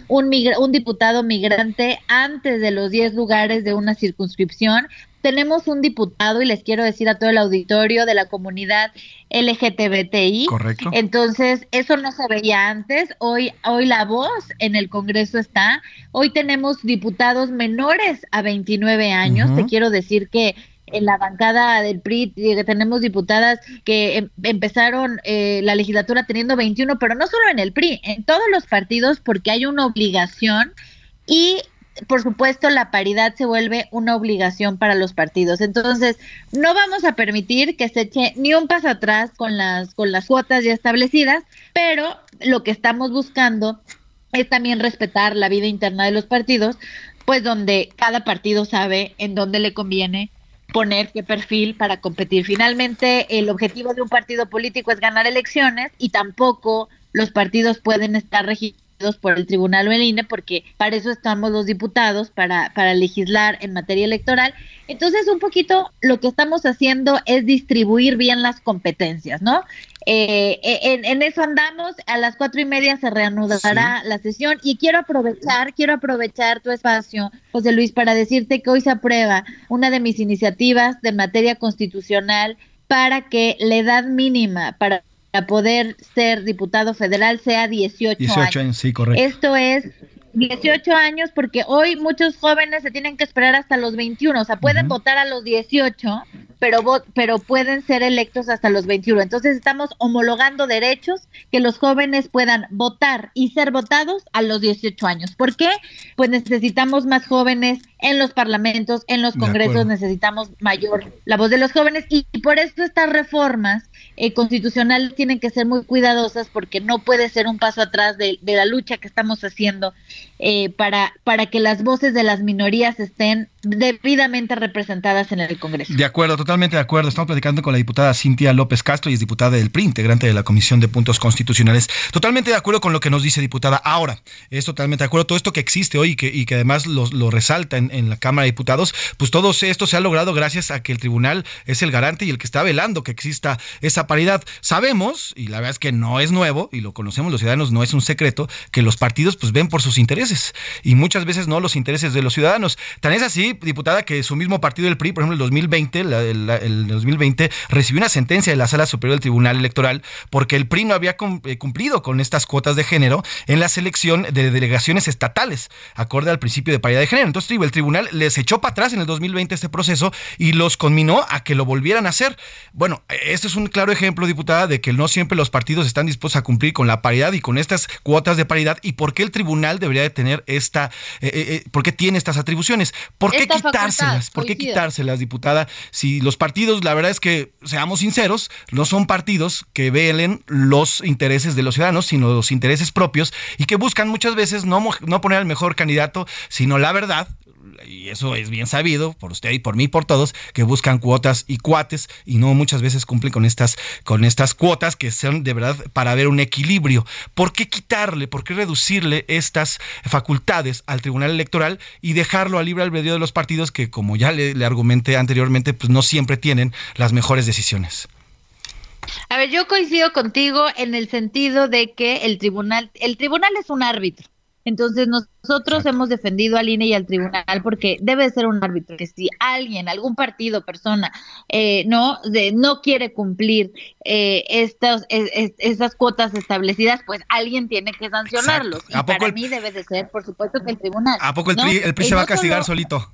un, migra- un diputado migrante antes de los 10 lugares de una circunscripción. Tenemos un diputado, y les quiero decir a todo el auditorio de la comunidad LGTBTI. Correcto. Entonces, eso no se veía antes. Hoy, hoy la voz en el Congreso está. Hoy tenemos diputados menores a 29 años. Te quiero decir que en la bancada del PRI tenemos diputadas que em- empezaron eh, la legislatura teniendo 21, pero no solo en el PRI, en todos los partidos porque hay una obligación y por supuesto la paridad se vuelve una obligación para los partidos. Entonces, no vamos a permitir que se eche ni un paso atrás con las con las cuotas ya establecidas, pero lo que estamos buscando es también respetar la vida interna de los partidos, pues donde cada partido sabe en dónde le conviene poner qué perfil para competir. Finalmente, el objetivo de un partido político es ganar elecciones y tampoco los partidos pueden estar regidos por el tribunal o el INE porque para eso estamos los diputados, para, para legislar en materia electoral. Entonces, un poquito lo que estamos haciendo es distribuir bien las competencias, ¿no? Eh, en, en eso andamos, a las cuatro y media se reanudará la sesión y quiero aprovechar, quiero aprovechar tu espacio, José Luis, para decirte que hoy se aprueba una de mis iniciativas de materia constitucional para que la edad mínima para poder ser diputado federal sea 18, 18 años. años, sí, correcto. Esto es 18 años porque hoy muchos jóvenes se tienen que esperar hasta los 21, o sea, pueden votar a los 18, pero pero pueden ser electos hasta los 21. Entonces estamos homologando derechos que los jóvenes puedan votar y ser votados a los 18 años. ¿Por qué? Pues necesitamos más jóvenes en los parlamentos, en los congresos, necesitamos mayor la voz de los jóvenes y, y por eso estas reformas eh, constitucionales tienen que ser muy cuidadosas porque no puede ser un paso atrás de, de la lucha que estamos haciendo eh, para, para que las voces de las minorías estén debidamente representadas en el Congreso. De acuerdo, totalmente de acuerdo. Estamos platicando con la diputada Cintia López Castro y es diputada del PRI, integrante de la Comisión de Puntos Constitucionales. Totalmente de acuerdo con lo que nos dice diputada. Ahora, es totalmente de acuerdo. Todo esto que existe hoy y que, y que además lo, resalta en, la Cámara de Diputados, pues todo esto se ha logrado gracias a que el tribunal es el garante y el que está velando que exista esa paridad. Sabemos, y la verdad es que no es nuevo, y lo conocemos los ciudadanos, no es un secreto, que los partidos pues ven por sus intereses y muchas veces no los intereses de los ciudadanos. Tan es así, diputada, que su mismo partido, el PRI, por ejemplo, el 2020, la- la- el 2020, recibió una sentencia de la Sala Superior del Tribunal Electoral porque el PRI no había eh, cumplido con estas cuotas de género en la selección de delegaciones estatales, acorde al principio de paridad de género. Entonces, el tribunal les echó para atrás en el 2020 este proceso y los conminó a que lo volvieran a hacer. Bueno, este es un claro ejemplo, diputada, de que no siempre los partidos están dispuestos a cumplir con la paridad y con estas cuotas de paridad y por qué el tribunal debería de tener esta, eh, eh, por qué tiene estas atribuciones. ¿Por qué Esta facultad, quitárselas? ¿Por qué quitárselas, diputada? Si los partidos, la verdad es que, seamos sinceros, no son partidos que velen los intereses de los ciudadanos, sino los intereses propios y que buscan muchas veces no, no poner al mejor candidato, sino la verdad, y eso es bien sabido por usted y por mí y por todos, que buscan cuotas y cuates y no muchas veces cumplen con estas, con estas cuotas que son de verdad para ver un equilibrio. ¿Por qué quitarle, por qué reducirle estas facultades al Tribunal Electoral y dejarlo a libre albedrío de los partidos que, como ya le, le argumenté anteriormente, pues no siempre tienen las mejores decisiones? A ver, yo coincido contigo en el sentido de que el tribunal, el tribunal es un árbitro. Entonces nosotros hemos defendido al INE y al tribunal porque debe ser un árbitro que si alguien, algún partido, persona, eh, no de- no quiere cumplir eh, estas es- es- esas cuotas establecidas, pues alguien tiene que. ¿A Y poco para el- mí debe de ser, por supuesto, que el tribunal. ¿A poco el ¿no? PRI, el PRI se va a castigar solo- solito?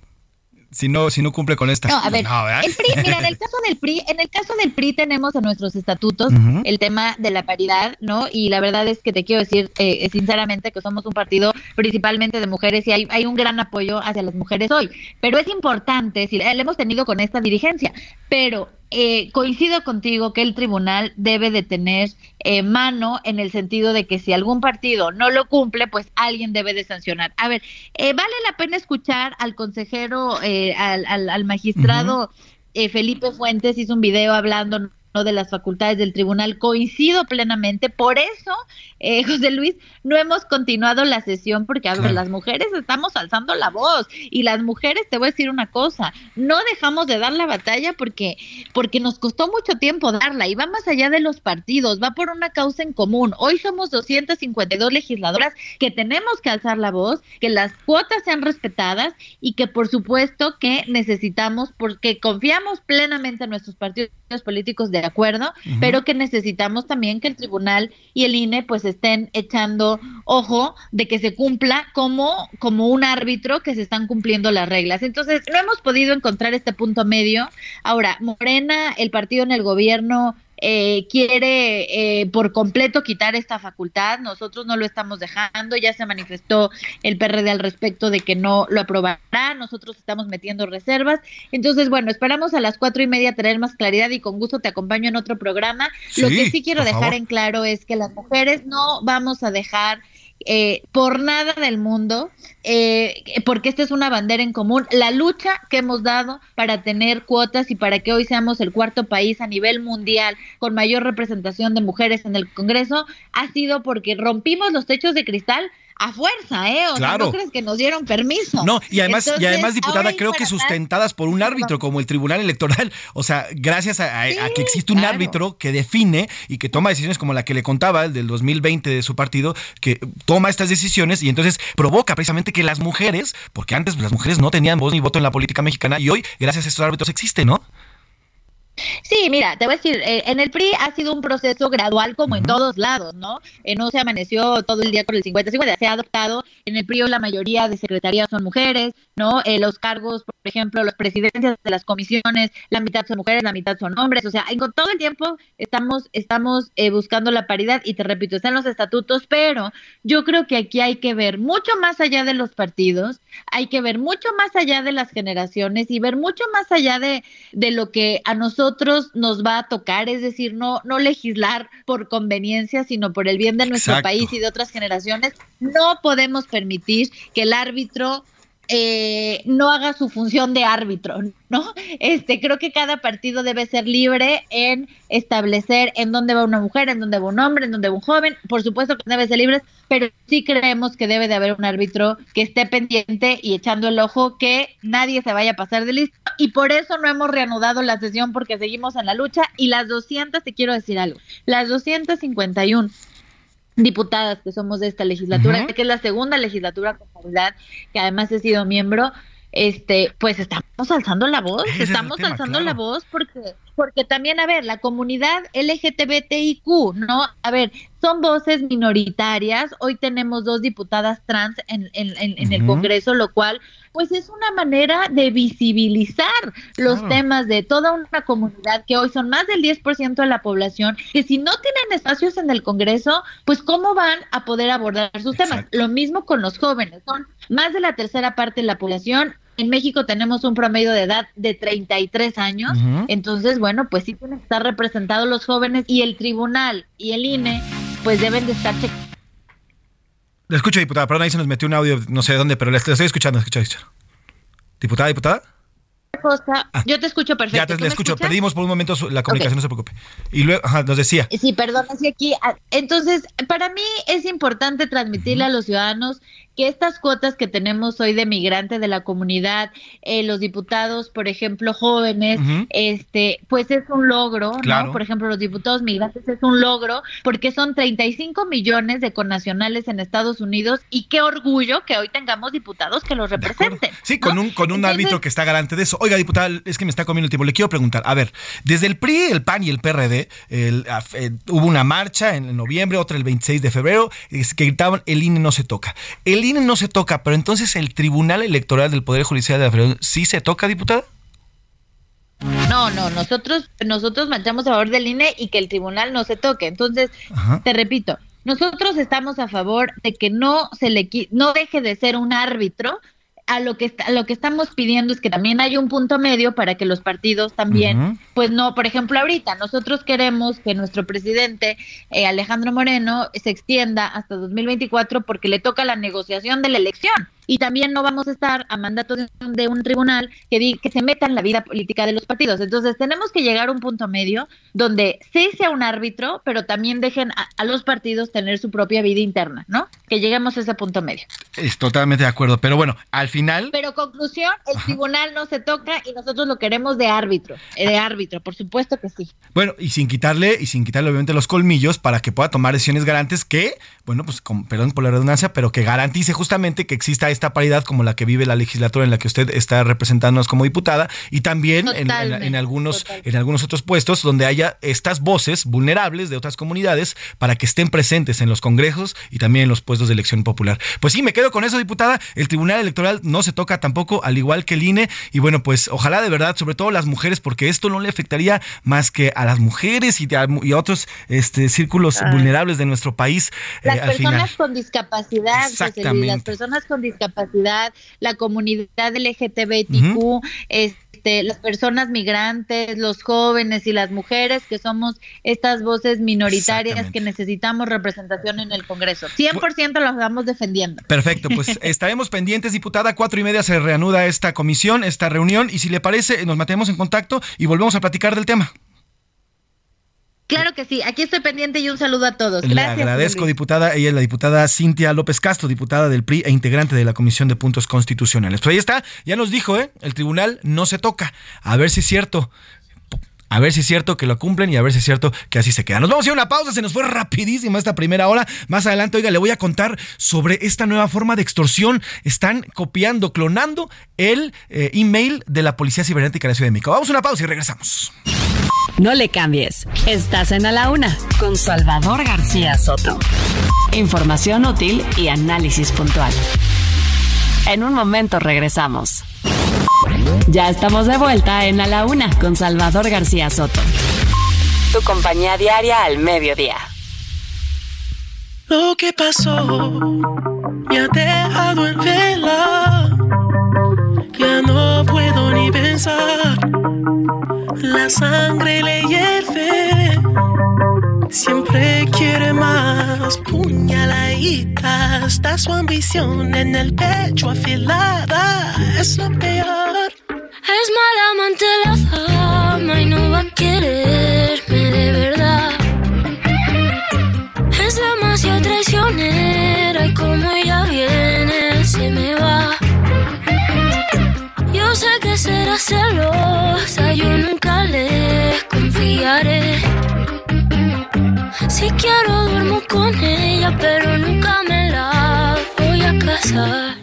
Si no, si no cumple con estas. no, a ver, el PRI, mira, en el caso del PRI, en el caso del PRI tenemos en nuestros estatutos el tema de la paridad, ¿no? Y la verdad es que te quiero decir eh, sinceramente que somos un partido principalmente de mujeres y hay, hay un gran apoyo hacia las mujeres hoy. Pero es importante, si lo hemos tenido con esta dirigencia, pero eh, coincido contigo que el tribunal debe de tener eh, mano en el sentido de que si algún partido no lo cumple, pues alguien debe de sancionar. A ver, eh, vale la pena escuchar al consejero, eh, al, al, al magistrado eh, Felipe Fuentes, hizo un video hablando de las facultades del tribunal. Coincido plenamente. Por eso, eh, José Luis, no hemos continuado la sesión porque, a ver, Claro. las mujeres estamos alzando la voz y las mujeres, te voy a decir una cosa, no dejamos de dar la batalla porque, porque nos costó mucho tiempo darla y va más allá de los partidos, va por una causa en común. Hoy somos 252 legisladoras que tenemos que alzar la voz, que las cuotas sean respetadas y que por supuesto que necesitamos, porque confiamos plenamente en nuestros partidos políticos de acuerdo, Ujú. pero que necesitamos también que el tribunal y el INE pues estén echando ojo de que se cumpla como, como un árbitro que se están cumpliendo las reglas. Entonces, no hemos podido encontrar este punto medio. Ahora, Morena, el partido en el gobierno, eh, quiere eh, por completo quitar esta facultad. Nosotros no lo estamos dejando. Ya se manifestó el PRD al respecto de que no lo aprobará. Nosotros estamos metiendo reservas. Entonces, bueno, esperamos a las cuatro y media tener más claridad y con gusto te acompaño en otro programa. lo que sí quiero dejar favor. en claro es que las mujeres no vamos a dejar eh, por nada del mundo, eh, porque esta es una bandera en común, la lucha que hemos dado para tener cuotas y para que hoy seamos el cuarto país a nivel mundial con mayor representación de mujeres en el Congreso ha sido porque rompimos los techos de cristal a fuerza, ¿eh? O sea, no crees que nos dieron permiso. No, y además, y además diputada, creo que sustentadas por un árbitro como el Tribunal Electoral. O sea, gracias a, a- a que existe un árbitro que define y que toma decisiones como la que le contaba, el del 2020 de su partido, que toma estas decisiones y entonces provoca precisamente que las mujeres, porque antes las mujeres no tenían voz ni voto en la política mexicana y hoy, gracias a estos árbitros, existe, ¿no? Sí, mira, te voy a decir, eh, en el PRI ha sido un proceso gradual como en todos lados, ¿no? Eh, no se amaneció todo el día con el 50-50, se ha adoptado. En el PRI la mayoría de secretarías son mujeres, ¿no? Eh, los cargos, por ejemplo, los presidencias de las comisiones, la mitad son mujeres, la mitad son hombres. O sea, en todo el tiempo estamos, estamos eh, buscando la paridad y te repito, están los estatutos, pero yo creo que aquí hay que ver mucho más allá de los partidos, hay que ver mucho más allá de las generaciones y ver mucho más allá de, de lo que a nosotros nos va a tocar, es decir, no, no legislar por conveniencia, sino por el bien de nuestro Exacto. país y de otras generaciones. No podemos permitir que el árbitro eh, no haga su función de árbitro, ¿no? Este, creo que cada partido debe ser libre en establecer en dónde va una mujer, en dónde va un hombre, en dónde va un joven. Por supuesto que debe ser libre, pero sí creemos que debe de haber un árbitro que esté pendiente y echando el ojo que nadie se vaya a pasar de listo. Y por eso no hemos reanudado la sesión porque seguimos en la lucha. Y las 200, te quiero decir algo, las 251 diputadas que somos de esta legislatura, que es la segunda legislatura con paridad, que además he sido miembro, este, pues estamos alzando la voz, Ese es el estamos tema, alzando claro. la voz porque, porque también, a ver, la comunidad LGTBTIQ, ¿no? A ver, son voces minoritarias, hoy tenemos dos diputadas trans en, en, en- en el. Congreso, lo cual, pues es una manera de visibilizar los Claro. temas de toda una comunidad que hoy son más del 10% de la población, que si no tienen espacios en el Congreso, pues cómo van a poder abordar sus temas. Lo mismo con los jóvenes, son más de la tercera parte de la población. En México tenemos un promedio de edad de 33 años, Ujú. entonces, bueno, pues sí tienen que estar representados los jóvenes y el tribunal y el INE, pues deben de estar checando. Le escucho, diputada, perdón, ahí se nos metió un audio, no sé de dónde, pero le estoy, escuchando, escucha, escucha. Diputada, diputada. Cosa, yo te escucho perfecto. Ya te ¿Tú le me escucho, escuchas? perdimos por un momento su- la comunicación, no se preocupe. Y luego, ajá, nos decía. Sí, perdón, así aquí. ah, Entonces, para mí es importante transmitirle a los ciudadanos que estas cuotas que tenemos hoy de migrante de la comunidad, eh, los diputados, por ejemplo, jóvenes, este, pues es un logro, Claro. ¿no? Por ejemplo, los diputados migrantes es un logro porque son 35 millones de connacionales en Estados Unidos y qué orgullo que hoy tengamos diputados que los representen. Sí, con un, con un árbitro que está garante de eso. Oiga, diputada, es que me está comiendo el tiempo. Le quiero preguntar, a ver, desde el PRI, el PAN y el PRD, el- eh, hubo una marcha en, en noviembre, otra el 26 de febrero, es que gritaban, el INE no se toca. El INE no se toca, pero entonces el Tribunal Electoral del Poder Judicial de la Federación, ¿sí se toca, diputada? No, no, nosotros, nosotros marchamos a favor del INE y que el tribunal no se toque. Entonces, Ajá. te repito, nosotros estamos a favor de que no se le no deje de ser un árbitro. A lo que está- a lo que estamos pidiendo es que también haya un punto medio para que los partidos también, pues no, por ejemplo, ahorita nosotros queremos que nuestro presidente eh, Alejandro Moreno se extienda hasta 2024 porque le toca la negociación de la elección. Y también no vamos a estar a mandato de, de un tribunal que, di, que se meta en la vida política de los partidos. Entonces tenemos que llegar a un punto medio donde sí sea un árbitro, pero también dejen a, a los partidos tener su propia vida interna, ¿no? Que lleguemos a ese punto medio. Es totalmente de acuerdo, pero bueno, al final... Pero conclusión, el tribunal no se toca y nosotros lo queremos de árbitro, eh, de árbitro, por supuesto que sí. Bueno, y sin quitarle, y sin quitarle obviamente los colmillos para que pueda tomar decisiones garantes que, bueno, pues con, perdón por la redundancia, pero que garantice justamente que exista esta paridad como la que vive la legislatura en la que usted está representándonos como diputada y también en, en- en algunos, en algunos otros puestos donde haya estas voces vulnerables de otras comunidades para que estén presentes en los congresos y también en los puestos de elección popular. Pues sí, me quedo con eso, diputada. El Tribunal Electoral no se toca tampoco, al igual que el INE. Y bueno, pues ojalá de verdad, sobre todo las mujeres, porque esto no le afectaría más que a las mujeres y a, y a otros este, círculos Ay. vulnerables de nuestro país eh, Las al final. personas con discapacidad, José Luis, las personas con discapacidad, la comunidad LGTBIQ, este, las personas migrantes, los jóvenes y las mujeres, que somos estas voces minoritarias que necesitamos representación en el Congreso. 100% las vamos defendiendo. Perfecto, pues estaremos pendientes, diputada. Cuatro y media se reanuda esta comisión, esta reunión, y si le parece, nos mantenemos en contacto y volvemos a platicar del tema. Claro que sí, aquí estoy pendiente y un saludo a todos. Le Gracias. José agradezco, Luis. diputada. Ella es la diputada Cintia López Castro, diputada del PRI e integrante de la Comisión de Puntos Constitucionales. Pues ahí está, ya nos dijo, ¿eh? El tribunal no se toca. A ver si es cierto. A ver si es cierto que lo cumplen y a ver si es cierto que así se queda. Nos vamos a ir a una pausa, se nos fue rapidísima esta primera hora. Más adelante, oiga, le voy a contar sobre esta nueva forma de extorsión. Están copiando, clonando el eh, email de la Policía Cibernética de la Ciudad de México. Vamos a una pausa y regresamos. No le cambies. Estás en A la Una con Salvador García Soto. Información útil y análisis puntual. En un momento regresamos. Ya estamos de vuelta en A la Una con Salvador García Soto. Tu compañía diaria al mediodía. Lo que pasó me ha dejado en vela. Ya no puedo ni pensar. La sangre le hierve. Siempre quiere más. Puñaladita. Está su ambición en el pecho afilada. Es lo peor. Es mala amante la fama y no va a quererme de verdad. Es demasiado traicionera y como ella viene se me va. Yo sé que será celosa, yo nunca le confiaré. Si quiero duermo con ella, pero nunca me la voy a casar.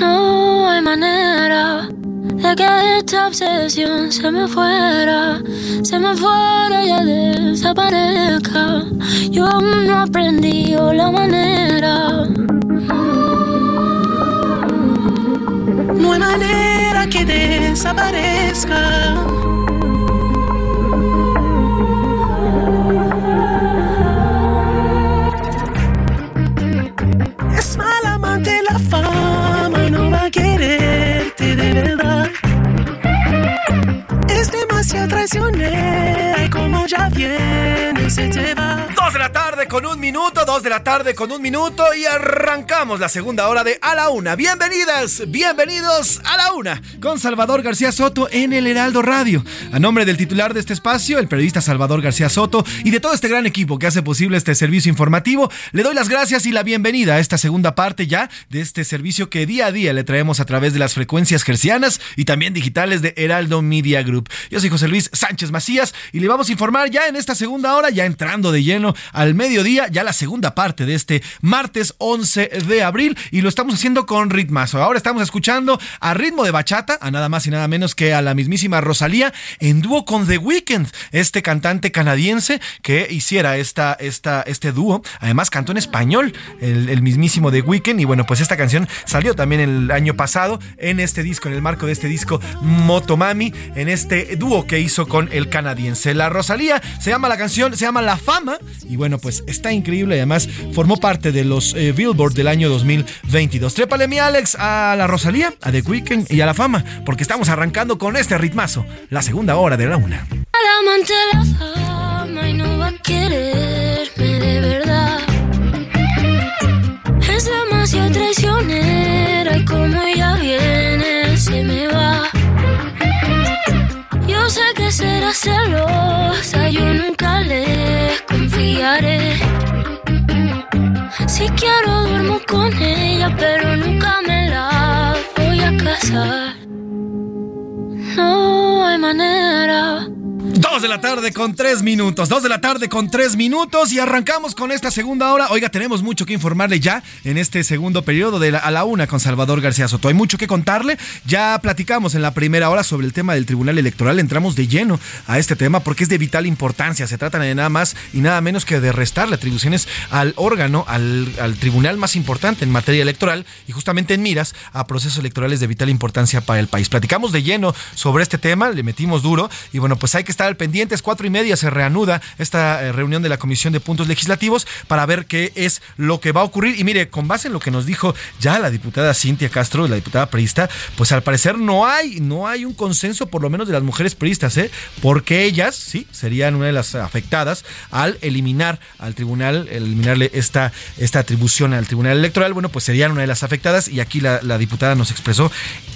No hay manera de que esta obsesión se me fuera, se me fuera y desaparezca. Yo aún no aprendí la manera. No hay manera que desaparezca. Es demasiado traicionera y como ya viene se te va. Dos de la tarde con un minuto, dos de la tarde con un minuto y arrancamos la segunda hora de A la Una. Bienvenidas, bienvenidos a la Una con Salvador García Soto en el Heraldo Radio. A nombre del titular de este espacio, el periodista Salvador García Soto y de todo este gran equipo que hace posible este servicio informativo, le doy las gracias y la bienvenida a esta segunda parte ya de este servicio que día a día le traemos a través de las frecuencias gercianas y también digitales de Heraldo Media Group. Yo soy José Luis Sánchez Macías y le vamos a informar ya en esta segunda hora, ya entrando de lleno al mediodía, ya la segunda parte de este martes 11 de abril y lo estamos haciendo con ritmazo. Ahora estamos escuchando a ritmo de bachata, a nada más y nada menos que a la mismísima Rosalía en dúo con The Weeknd, este cantante canadiense que hiciera esta, esta, este dúo. Además cantó en español el, el mismísimo The Weeknd y bueno, pues esta canción salió también el año pasado en este disco, en el marco de este disco Motomami, en este dúo que hizo con el canadiense. La Rosalía se llama la canción, se llama La Fama y bueno, pues está increíble. Además, formó parte de los eh, Billboard del año 2022. Trépale mi Alex a la Rosalía, a The Weeknd y a La Fama, porque estamos arrancando con este ritmazo, la segunda hora de la una. La. Es demasiado traicionera y como ella viene se me va. celosa, yo nunca le confiaré. Si quiero duermo con ella, pero nunca me la voy a casar. No hay manera Dos de la tarde con tres minutos. Dos de la tarde con tres minutos y arrancamos con esta segunda hora. Oiga, tenemos mucho que informarle ya en este segundo periodo de a la una con Salvador García Soto. Hay mucho que contarle. Ya platicamos en la primera hora sobre el tema del Tribunal Electoral. Entramos de lleno a este tema porque es de vital importancia. Se trata de nada más y nada menos que de restarle atribuciones al órgano, al, al tribunal más importante en materia electoral y justamente en miras a procesos electorales de vital importancia para el país. Platicamos de lleno sobre este tema, le metimos duro y bueno, pues hay que estar al pendiente. Es cuatro y media se reanuda esta eh, reunión de la Comisión de Puntos Legislativos para ver qué es lo que va a ocurrir. Y mire, con base en lo que nos dijo ya la diputada Cintia Castro, la diputada priista, pues al parecer no hay, no hay un consenso, por lo menos de las mujeres priistas, ¿eh? porque ellas, sí, serían una de las afectadas al eliminar al tribunal, eliminarle esta, esta atribución al tribunal electoral, bueno, pues serían una de las afectadas y aquí la, la diputada nos expresó,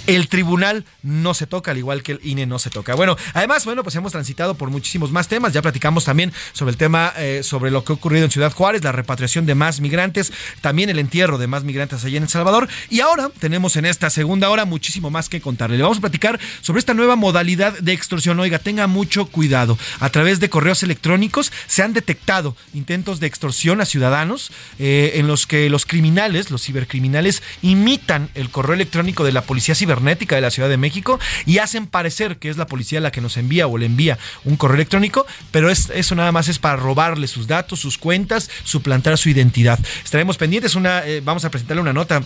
el tribunal no se toca, al igual que el INE no se toca. Bueno, además, bueno, pues hemos transitado por muchísimos más temas. Ya platicamos también sobre el tema, eh, sobre lo que ha ocurrido en Ciudad Juárez, la repatriación de más migrantes, también el entierro de más migrantes allá en El Salvador. Y ahora tenemos en esta segunda hora muchísimo más que contarle. Le vamos a platicar sobre esta nueva modalidad de extorsión. Oiga, tenga mucho cuidado. A través de correos electrónicos se han detectado intentos de extorsión a ciudadanos eh, en los que los criminales, los cibercriminales, imitan el correo electrónico de la Policía Cibernética de la Ciudad de México y hacen parecer que es la policía la que nos envía o le envía un correo electrónico, pero es, eso nada más es para robarle sus datos, sus cuentas, suplantar su identidad. Estaremos pendientes, una, eh, vamos a presentarle una nota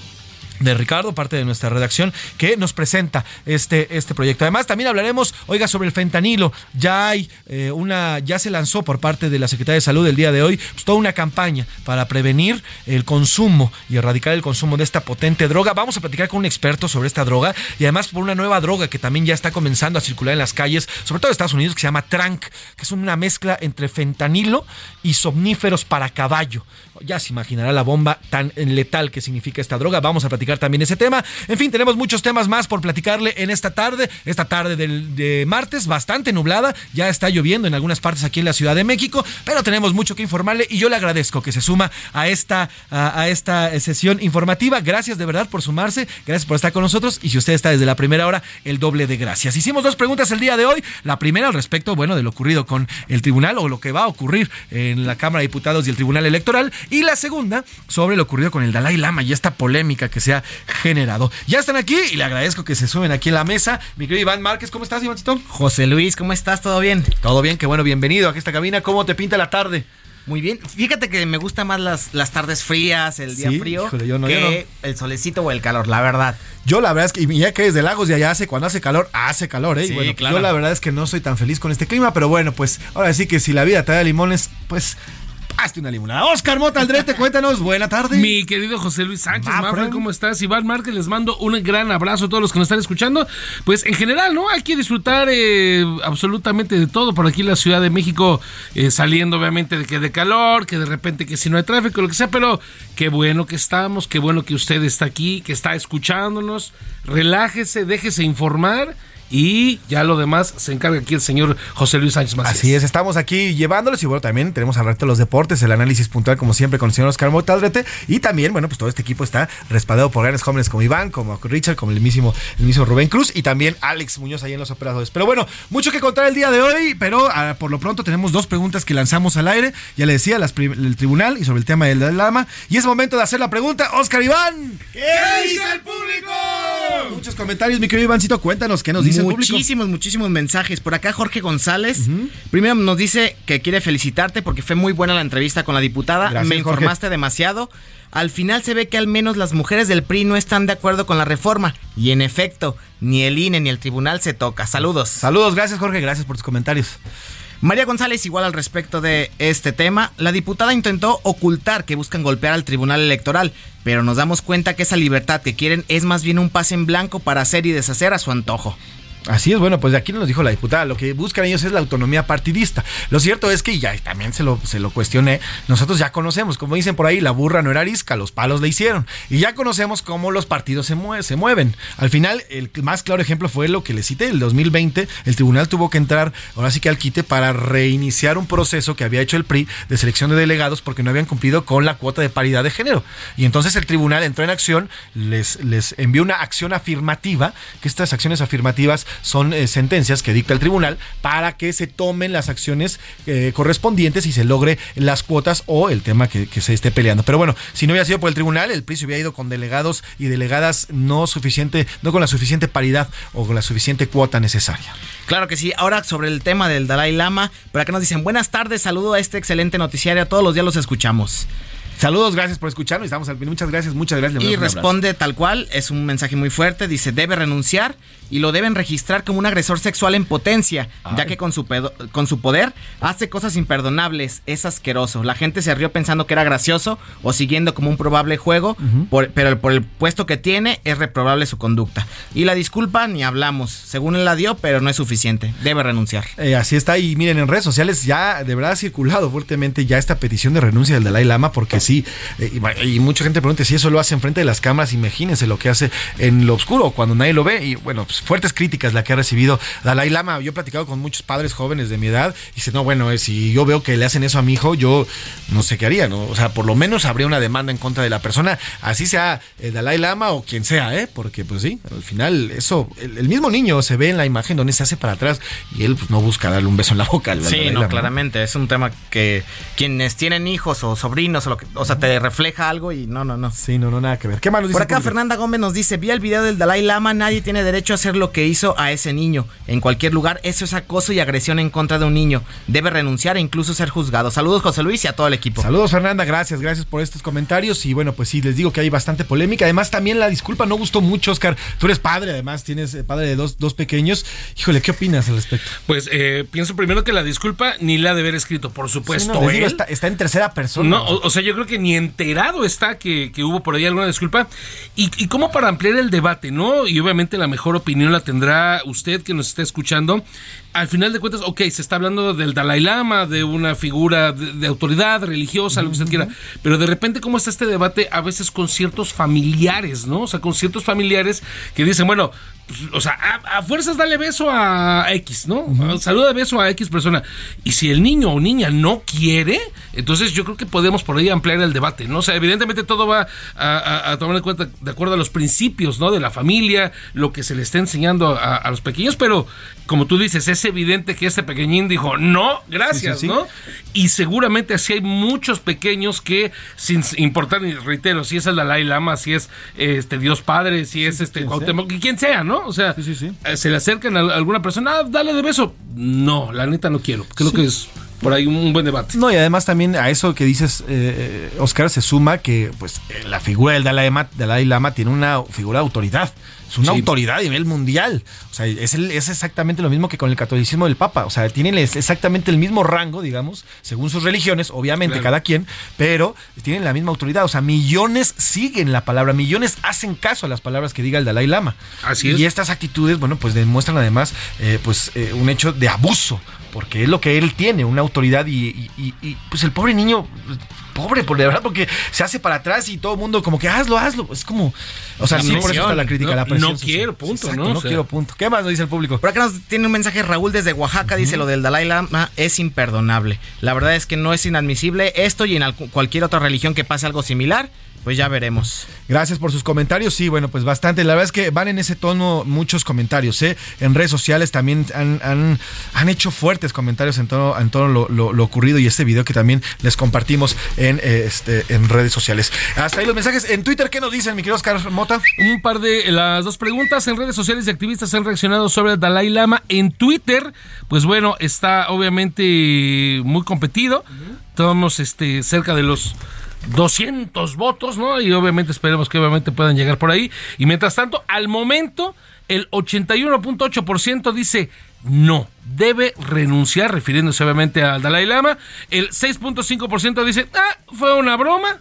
de Ricardo, parte de nuestra redacción, que nos presenta este, este proyecto. Además, también hablaremos, oiga, sobre el fentanilo. Ya hay eh, una, ya se lanzó por parte de la Secretaría de Salud el día de hoy pues, toda una campaña para prevenir el consumo y erradicar el consumo de esta potente droga. Vamos a platicar con un experto sobre esta droga y además por una nueva droga que también ya está comenzando a circular en las calles, sobre todo en Estados Unidos, que se llama Trank, que es una mezcla entre fentanilo y somníferos para caballo. Ya se imaginará la bomba tan letal que significa esta droga. Vamos a platicar también ese tema. En fin, tenemos muchos temas más por platicarle en esta tarde. Esta tarde del, de martes, bastante nublada. Ya está lloviendo en algunas partes aquí en la Ciudad de México, pero tenemos mucho que informarle y yo le agradezco que se suma a esta, a, a esta sesión informativa. Gracias de verdad por sumarse. Gracias por estar con nosotros. Y si usted está desde la primera hora, el doble de gracias. Hicimos dos preguntas el día de hoy. La primera al respecto, bueno, de lo ocurrido con el tribunal o lo que va a ocurrir en la Cámara de Diputados y el Tribunal Electoral. Y la segunda sobre lo ocurrido con el Dalai Lama y esta polémica que se ha generado. Ya están aquí y le agradezco que se suben aquí en la mesa. Mi querido Iván Márquez, ¿cómo estás, Ivancito? José Luis, ¿cómo estás? ¿Todo bien? Todo bien, qué bueno, bienvenido a esta cabina. ¿Cómo te pinta la tarde? Muy bien. Fíjate que me gustan más las, las tardes frías, el día Sí, frío, híjole, yo no, que yo no. el solecito o el calor, la verdad. Yo la verdad es que, y ya que desde Lagos de allá hace, cuando hace calor, hace calor, ¿eh? Y Sí, bueno, claro. Yo la verdad es que no soy tan feliz con este clima, pero bueno, pues ahora sí que si la vida te da limones, pues hazte una limonada. Oscar Mota Aldrete, cuéntanos, buena tarde. Mi querido José Luis Sánchez, Mafra. ¿cómo estás? Iván Márquez, les mando un gran abrazo a todos los que nos están escuchando. Pues en general, ¿no? Hay que disfrutar eh, absolutamente de todo por aquí en la Ciudad de México, eh, saliendo obviamente de que de calor, que de repente que si no hay tráfico, lo que sea, pero qué bueno que estamos, qué bueno que usted está aquí, que está escuchándonos. Relájese, déjese informar. Y ya lo demás se encarga aquí el señor José Luis Sánchez Macías. Así es, estamos aquí llevándolos y bueno, también tenemos al de los deportes, el análisis puntual como siempre con el señor Oscar Mota Aldrete y también, bueno, pues todo este equipo está respaldado por grandes jóvenes como Iván, como Richard, como el mismo, el mismo Rubén Cruz y también Alex Muñoz ahí en los operadores. Pero bueno, mucho que contar el día de hoy, pero ah, por lo pronto tenemos dos preguntas que lanzamos al aire, ya le decía, las el tribunal y sobre el tema del Lama y es momento de hacer la pregunta, Oscar Iván. ¿Qué dice el público? Muchos comentarios, mi querido Ivancito, cuéntanos qué nos dice público. muchísimos, muchísimos mensajes. Por acá Jorge González. Primero nos dice que quiere felicitarte porque fue muy buena la entrevista con la diputada. Gracias, Me Jorge. informaste demasiado. Al final se ve que al menos las mujeres del PRI no están de acuerdo con la reforma. Y en efecto, ni el INE ni el tribunal se toca. Saludos. Saludos, gracias Jorge, gracias por tus comentarios. María González, igual al respecto de este tema, la diputada intentó ocultar que buscan golpear al Tribunal Electoral, pero nos damos cuenta que esa libertad que quieren es más bien un pase en blanco para hacer y deshacer a su antojo. Así es, bueno, pues de aquí nos dijo la diputada, lo que buscan ellos es la autonomía partidista. Lo cierto es que, y ya también se lo, se lo cuestioné, nosotros ya conocemos, como dicen por ahí, la burra no era arisca, los palos le hicieron. Y ya conocemos cómo los partidos se, se mueven. Al final, el más claro ejemplo fue lo que le cité, el 2020, el tribunal tuvo que entrar, ahora sí que al quite, para reiniciar un proceso que había hecho el PRI de selección de delegados porque no habían cumplido con la cuota de paridad de género. Y entonces el tribunal entró en acción, les, les envió una acción afirmativa, que estas acciones afirmativas son eh, sentencias que dicta el tribunal para que se tomen las acciones eh, correspondientes y se logre las cuotas o el tema que, se esté peleando. Pero bueno, si no hubiera sido por el tribunal, el PRI se hubiera ido con delegados y delegadas no suficiente, no con la suficiente paridad o con la suficiente cuota necesaria. Claro que sí. Ahora sobre el tema del Dalai Lama, por acá nos dicen buenas tardes, saludo a este excelente noticiario, todos los días los escuchamos. Saludos, gracias por escucharnos. Estamos al Muchas gracias, muchas gracias. Y responde tal cual, es un mensaje muy fuerte. Dice, debe renunciar y lo deben registrar como un agresor sexual en potencia, ya que con su, con su poder hace cosas imperdonables. Es asqueroso. La gente se rió pensando que era gracioso o siguiendo como un probable juego, pero por el puesto que tiene es reprobable su conducta. Y la disculpa ni hablamos. Según él la dio, pero no es suficiente. Debe renunciar. Eh, así está. Y miren, en redes sociales ya de verdad ha circulado fuertemente ya esta petición de renuncia del Dalai Lama porque sí, eh, y, mucha gente pregunta si eso lo hace enfrente de las cámaras, imagínense lo que hace en lo oscuro, cuando nadie lo ve. Y bueno, pues fuertes críticas la que ha recibido Dalai Lama. Yo he platicado con muchos padres jóvenes de mi edad y dice, no, bueno, eh, si yo veo que le hacen eso a mi hijo, yo no sé qué haría, ¿no? O sea, por lo menos habría una demanda en contra de la persona, así sea el Dalai Lama o quien sea, ¿eh? Porque pues sí, al final eso, el, mismo niño se ve en la imagen donde se hace para atrás y él pues no busca darle un beso en la boca. Al, sí, no, claramente, es un tema que quienes tienen hijos o sobrinos o lo que, o sea, te refleja algo y no, no, no. Sí, no, no, nada que ver. ¿Qué más Por acá Fernanda Gómez nos dice, vi el video del Dalai Lama, nadie tiene derecho a hacer lo que hizo a ese niño. En cualquier lugar, eso es acoso y agresión en contra de un niño. Debe renunciar e incluso ser juzgado. Saludos José Luis y a todo el equipo. Saludos Fernanda, gracias, gracias por estos comentarios. Y bueno, pues sí, les digo que hay bastante polémica. Además, también la disculpa no gustó mucho, Oscar. Tú eres padre, además, tienes eh, padre de dos, dos pequeños. Híjole, ¿qué opinas al respecto? Pues eh, pienso primero que la disculpa ni la de haber escrito, por supuesto. está, en tercera persona. No, o, o sea, yo creo que ni enterado está que, hubo por ahí alguna disculpa. Y, y como para ampliar el debate, ¿no? Y obviamente la mejor opinión la tendrá usted que nos está escuchando. Al final de cuentas, ok, se está hablando del Dalai Lama, de una figura de, autoridad religiosa, lo que usted quiera, pero de repente, ¿cómo está este debate a veces con ciertos familiares, ¿no? O sea, con ciertos familiares que dicen, bueno, pues, o sea, a, fuerzas dale beso a X, ¿no? Saluda beso a X persona. Y si el niño o niña no quiere, entonces yo creo que podemos por ahí ampliar el debate, ¿no? O sea, evidentemente todo va a, tomar en cuenta de acuerdo a los principios, ¿no? De la familia, lo que se le está enseñando a, los pequeños, pero como tú dices, es evidente que este pequeñín dijo, no, gracias, ¿no? Y seguramente así hay muchos pequeños que, sin importar, reitero, si es el Dalai Lama, si es este Dios Padre, si es este Cuauhtémoc, quien sea, ¿no? O sea, eh, se le acercan a alguna persona, ah, dale de beso. No, la neta no quiero. Creo que es por ahí un buen debate. No, y además también a eso que dices, eh, Oscar, se suma que pues la figura del Dalai Lama, Dalai Lama tiene una figura de autoridad. Es una autoridad a nivel mundial. O sea, es, es, exactamente lo mismo que con el catolicismo del Papa. O sea, tienen exactamente el mismo rango, digamos, según sus religiones, obviamente cada quien, pero tienen la misma autoridad. O sea, millones siguen la palabra, millones hacen caso a las palabras que diga el Dalai Lama. Así es. Y estas actitudes, bueno, pues demuestran además eh, pues eh, un hecho de abuso porque es lo que él tiene, una autoridad y, pues el pobre niño, pobre, por de verdad, porque se hace para atrás y todo el mundo como que hazlo, hazlo, es como, o sea, sí, por eso está la crítica, la presión. No quiero, punto, ¿no? No quiero, punto. ¿Qué más nos dice el público? Por acá nos tiene un mensaje Raúl desde Oaxaca, dice lo del Dalai Lama es imperdonable. La verdad es que no es inadmisible esto y en cualquier otra religión que pase algo similar pues ya veremos. Gracias por sus comentarios. Sí, bueno, pues bastante. La verdad es que van en ese tono muchos comentarios. ¿eh? En redes sociales también han, han, hecho fuertes comentarios en todo, en todo lo, ocurrido y este video que también les compartimos en, este, en redes sociales. Hasta ahí los mensajes. En Twitter, ¿qué nos dicen, mi querido Oscar Mota? Un par de las dos preguntas en redes sociales de activistas han reaccionado sobre el Dalai Lama. En Twitter, pues bueno, está obviamente muy competido. Estamos este, cerca de los 200 votos, ¿no? Y obviamente esperemos que obviamente puedan llegar por ahí. Y mientras tanto, al momento, el 81.8% dice no, debe renunciar, refiriéndose obviamente al Dalai Lama. El 6.5% dice, ah, fue una broma.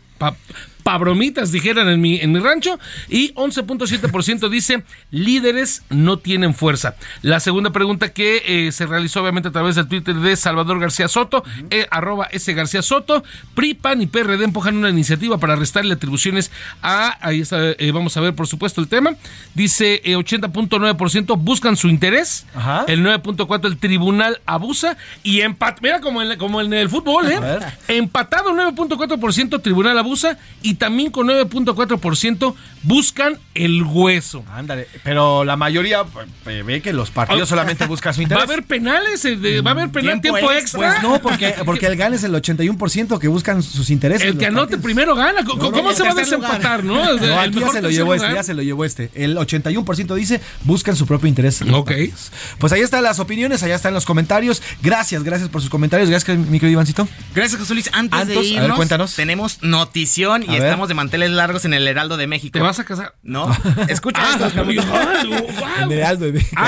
Pabromitas, dijeran en mi, en mi rancho. Y 11.7% dice líderes no tienen fuerza. La segunda pregunta que eh, se realizó obviamente a través del Twitter de Salvador García Soto, eh, arroba S García Soto, PRI, PAN y PRD empujan una iniciativa para restarle atribuciones a, ahí está, eh, vamos a ver por supuesto el tema, dice 80.9% buscan su interés, el 9.4% el tribunal abusa y empat, mira como en, como en el fútbol, ¿eh? empatado 9.4% tribunal abusa y también con 9.4% buscan el hueso. Ándale, pero la mayoría eh, ve que los partidos solamente buscan su interés. ¿Va a haber penales? eh, ¿Va a haber penal tiempo, extra? Pues no, porque, porque el gane es el 81% que buscan sus intereses. El que anote partidos. primero gana. ¿Cómo, No, no, cómo el se va a desempatar, no? O sea, No, aquí ya se lo llevó este, ya se lo llevó este. El 81% dice buscan su propio interés. Ok. Pues ahí están las opiniones, allá están los comentarios. Gracias, gracias por sus comentarios. Gracias, mi querido Ivancito. Gracias, José Luis. Antes de a ver, irnos, cuéntanos. tenemos notición y A ver. estamos de manteles largos en el Heraldo de México. ¿Te vas a casar? No, escucha Ah, esto. Carlos. En Heraldo de México.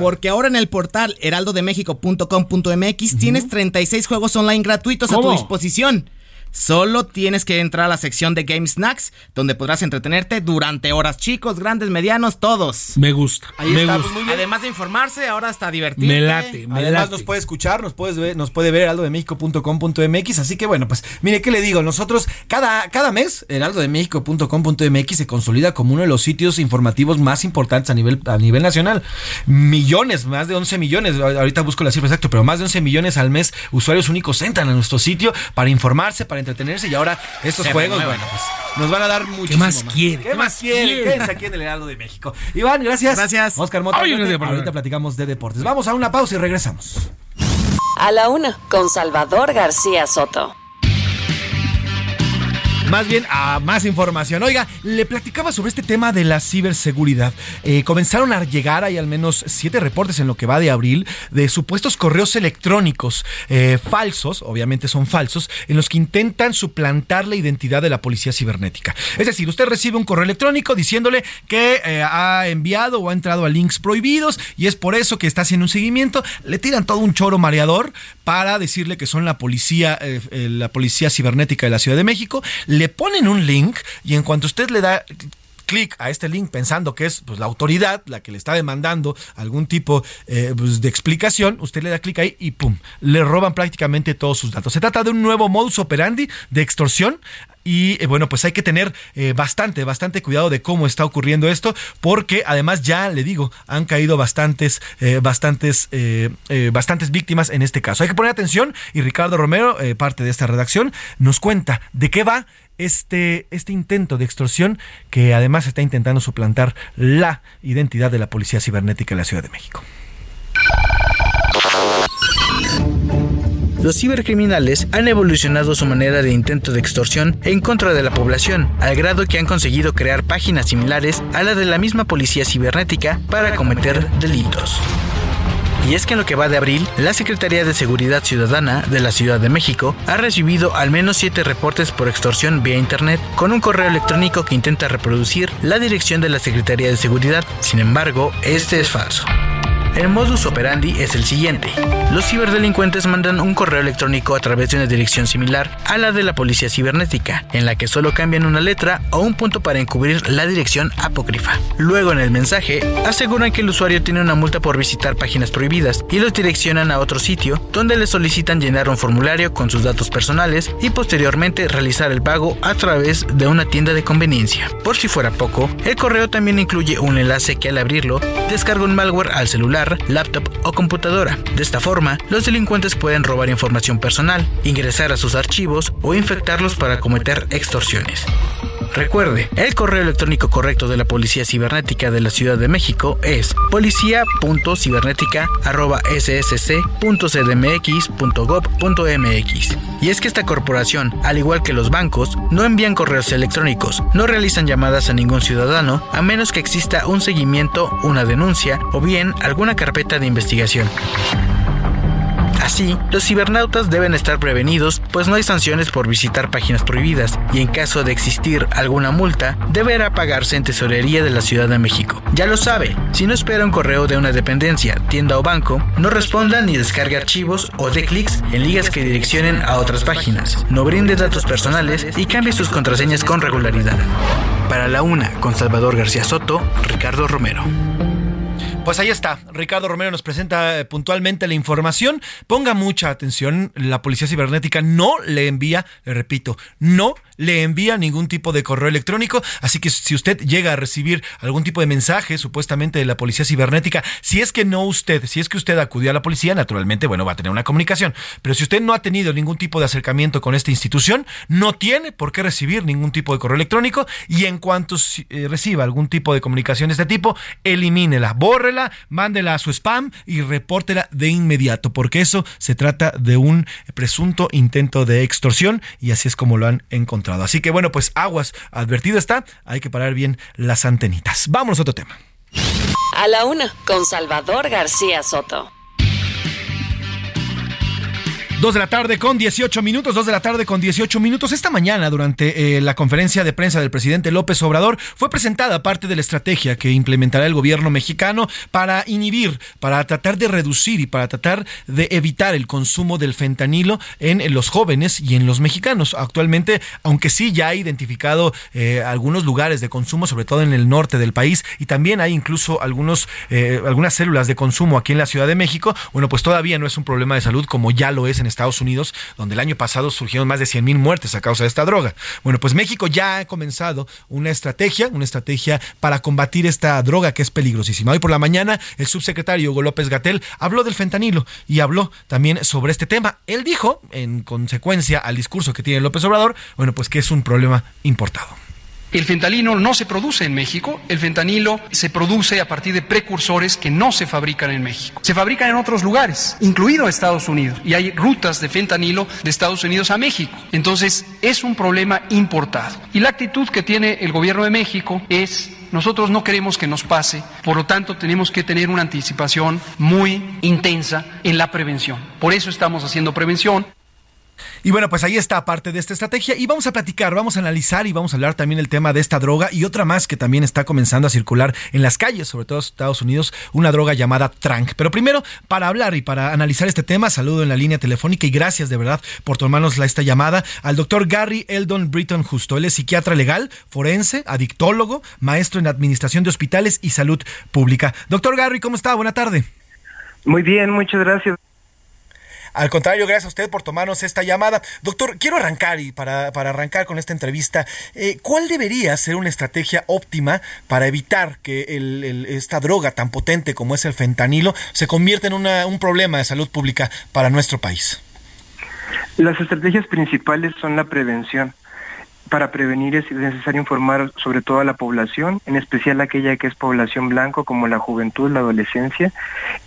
Porque ahora en el portal heraldodemexico.com.mx tienes 36 juegos online gratuitos a tu ¿Cómo? disposición. Solo tienes que entrar a la sección de Game Snacks, donde podrás entretenerte durante horas, chicos, grandes, medianos, todos. Me gusta. Ahí me está, gusta. pues, muy bien. Además de informarse, ahora hasta divertirte. Me late, me Además late. nos puede escuchar, nos puede ver, nos puede ver heraldodemexico.com.mx, así que bueno, pues mire qué le digo, nosotros cada, cada mes heraldodemexico.com.mx se consolida como uno de los sitios informativos más importantes a nivel a nivel nacional. Millones, más de 11 millones, ahorita busco la cifra exacta, pero más de 11 millones al mes usuarios únicos entran a nuestro sitio para informarse, para entretenerse y ahora estos Se juegos, bueno, pues nos van a dar muchísimo más quiere? ¿Qué más quiere? Quédense aquí en el Heraldo de México. Iván, gracias. Gracias. Oscar Mota, no te- ahorita platicamos de deportes. Vamos a una pausa y regresamos. A la una, con Salvador García Soto. Más bien a más información. Oiga, le platicaba sobre este tema de la ciberseguridad. Eh, comenzaron a llegar, hay al menos siete reportes en lo que va de abril, de supuestos correos electrónicos eh, falsos, obviamente son falsos, en los que intentan suplantar la identidad de la policía cibernética. Es decir, usted recibe un correo electrónico diciéndole que eh, ha enviado o ha entrado a links prohibidos y es por eso que está haciendo un seguimiento. Le tiran todo un choro mareador para decirle que son la policía, la policía cibernética de la Ciudad de México. Ponen un link y en cuanto usted le da clic a este link pensando que es pues, la autoridad la que le está demandando algún tipo eh, pues, de explicación, usted le da clic ahí y pum, le roban prácticamente todos sus datos. Se trata de un nuevo modus operandi de extorsión y eh, bueno, pues hay que tener eh, bastante, bastante cuidado de cómo está ocurriendo esto, porque además ya le digo, han caído bastantes, eh, bastantes, bastantes víctimas en este caso. Hay que poner atención y Ricardo Romero, parte de esta redacción, nos cuenta de qué va este, este intento de extorsión que además está intentando suplantar la identidad de la Policía Cibernética de la Ciudad de México. Los cibercriminales han evolucionado su manera de intento de extorsión en contra de la población, al grado que han conseguido crear páginas similares a la de la misma policía cibernética para cometer delitos. Y es que en lo que va de abril, la Secretaría de Seguridad Ciudadana de la Ciudad de México ha recibido al menos siete reportes por extorsión vía Internet con un correo electrónico que intenta reproducir la dirección de la Secretaría de Seguridad. Sin embargo, este es falso. El modus operandi es el siguiente. Los ciberdelincuentes mandan un correo electrónico a través de una dirección similar a la de la policía cibernética, en la que solo cambian una letra o un punto para encubrir la dirección apócrifa. Luego en el mensaje aseguran que el usuario tiene una multa por visitar páginas prohibidas y los direccionan a otro sitio donde le solicitan llenar un formulario con sus datos personales y posteriormente realizar el pago a través de una tienda de conveniencia. Por si fuera poco, el correo también incluye un enlace que al abrirlo descarga un malware al celular, laptop o computadora. De esta forma, los delincuentes pueden robar información personal, ingresar a sus archivos o infectarlos para cometer extorsiones. Recuerde, el correo electrónico correcto de la Policía Cibernética de la Ciudad de México es policía.cibernética.ssc.cdmx.gov.mx. Y es que esta corporación, al igual que los bancos, no envían correos electrónicos, no realizan llamadas a ningún ciudadano, a menos que exista un seguimiento, una denuncia o bien alguna carpeta de investigación. Así, los cibernautas deben estar prevenidos, pues no hay sanciones por visitar páginas prohibidas, y en caso de existir alguna multa, deberá pagarse en tesorería de la Ciudad de México. Ya lo sabe, si no espera un correo de una dependencia, tienda o banco, no responda ni descargue archivos o de clics en ligas que direccionen a otras páginas. No brinde datos personales y cambie sus contraseñas con regularidad. Para la una, con Salvador García Soto, Ricardo Romero. Pues ahí está, Ricardo Romero nos presenta eh, puntualmente la información. Ponga mucha atención, la Policía Cibernética no le envía, le repito, no le envía ningún tipo de correo electrónico, así que si usted llega a recibir algún tipo de mensaje supuestamente de la Policía Cibernética, si es que no usted, si es que usted acudió a la policía, naturalmente, bueno, va a tener una comunicación, pero si usted no ha tenido ningún tipo de acercamiento con esta institución, no tiene por qué recibir ningún tipo de correo electrónico. Y en cuanto eh, reciba algún tipo de comunicación de este tipo, elimínela, bórrela mándela a su spam y repórtela de inmediato, porque eso se trata de un presunto intento de extorsión y así es como lo han encontrado. Así que bueno, pues aguas, advertido está, hay que parar bien las antenitas. Vamos a otro tema. A la una, con Salvador García Soto. Dos de la tarde con 18 minutos, dos de la tarde con 18 minutos. Esta mañana, durante eh, la conferencia de prensa del presidente López Obrador, fue presentada parte de la estrategia que implementará el gobierno mexicano para inhibir, para tratar de reducir y para tratar de evitar el consumo del fentanilo en, los jóvenes y en los mexicanos. Actualmente, aunque sí ya ha identificado eh, algunos lugares de consumo, sobre todo en el norte del país, y también hay incluso algunos, eh, algunas células de consumo aquí en la Ciudad de México, bueno, pues todavía no es un problema de salud como ya lo es en Estados Unidos, donde el año pasado surgieron más de 100 mil muertes a causa de esta droga. Bueno, pues México ya ha comenzado una estrategia, una estrategia para combatir esta droga que es peligrosísima. Hoy por la mañana, el subsecretario Hugo López Gatel habló del fentanilo y habló también sobre este tema. Él dijo, en consecuencia al discurso que tiene López Obrador, bueno, pues que es un problema importado. El fentanilo no se produce en México, el fentanilo se produce a partir de precursores que no se fabrican en México. Se fabrican en otros lugares, incluido Estados Unidos, y hay rutas de fentanilo de Estados Unidos a México. Entonces, es un problema importado. Y la actitud que tiene el gobierno de México es nosotros no queremos que nos pase, por lo tanto tenemos que tener una anticipación muy intensa en la prevención. Por eso estamos haciendo prevención. Y bueno, pues ahí está parte de esta estrategia y vamos a platicar, vamos a analizar y vamos a hablar también el tema de esta droga y otra más que también está comenzando a circular en las calles, sobre todo en Estados Unidos, una droga llamada Trank. Pero primero, para hablar y para analizar este tema, saludo en la línea telefónica y gracias de verdad por tomarnos esta llamada al doctor Gary Eldon Britton Justo. Él es psiquiatra legal, forense, adictólogo, maestro en administración de hospitales y salud pública. Doctor Gary, ¿cómo está? Buena tarde. Muy bien, muchas gracias. Al contrario, gracias a usted por tomarnos esta llamada. Doctor, quiero arrancar y para, para arrancar con esta entrevista, eh, ¿cuál debería ser una estrategia óptima para evitar que el, esta droga tan potente como es el fentanilo se convierta en un problema de salud pública para nuestro país? Las estrategias principales son la prevención. Para prevenir es necesario informar sobre todo a la población, en especial aquella que es población blanco como la juventud, la adolescencia,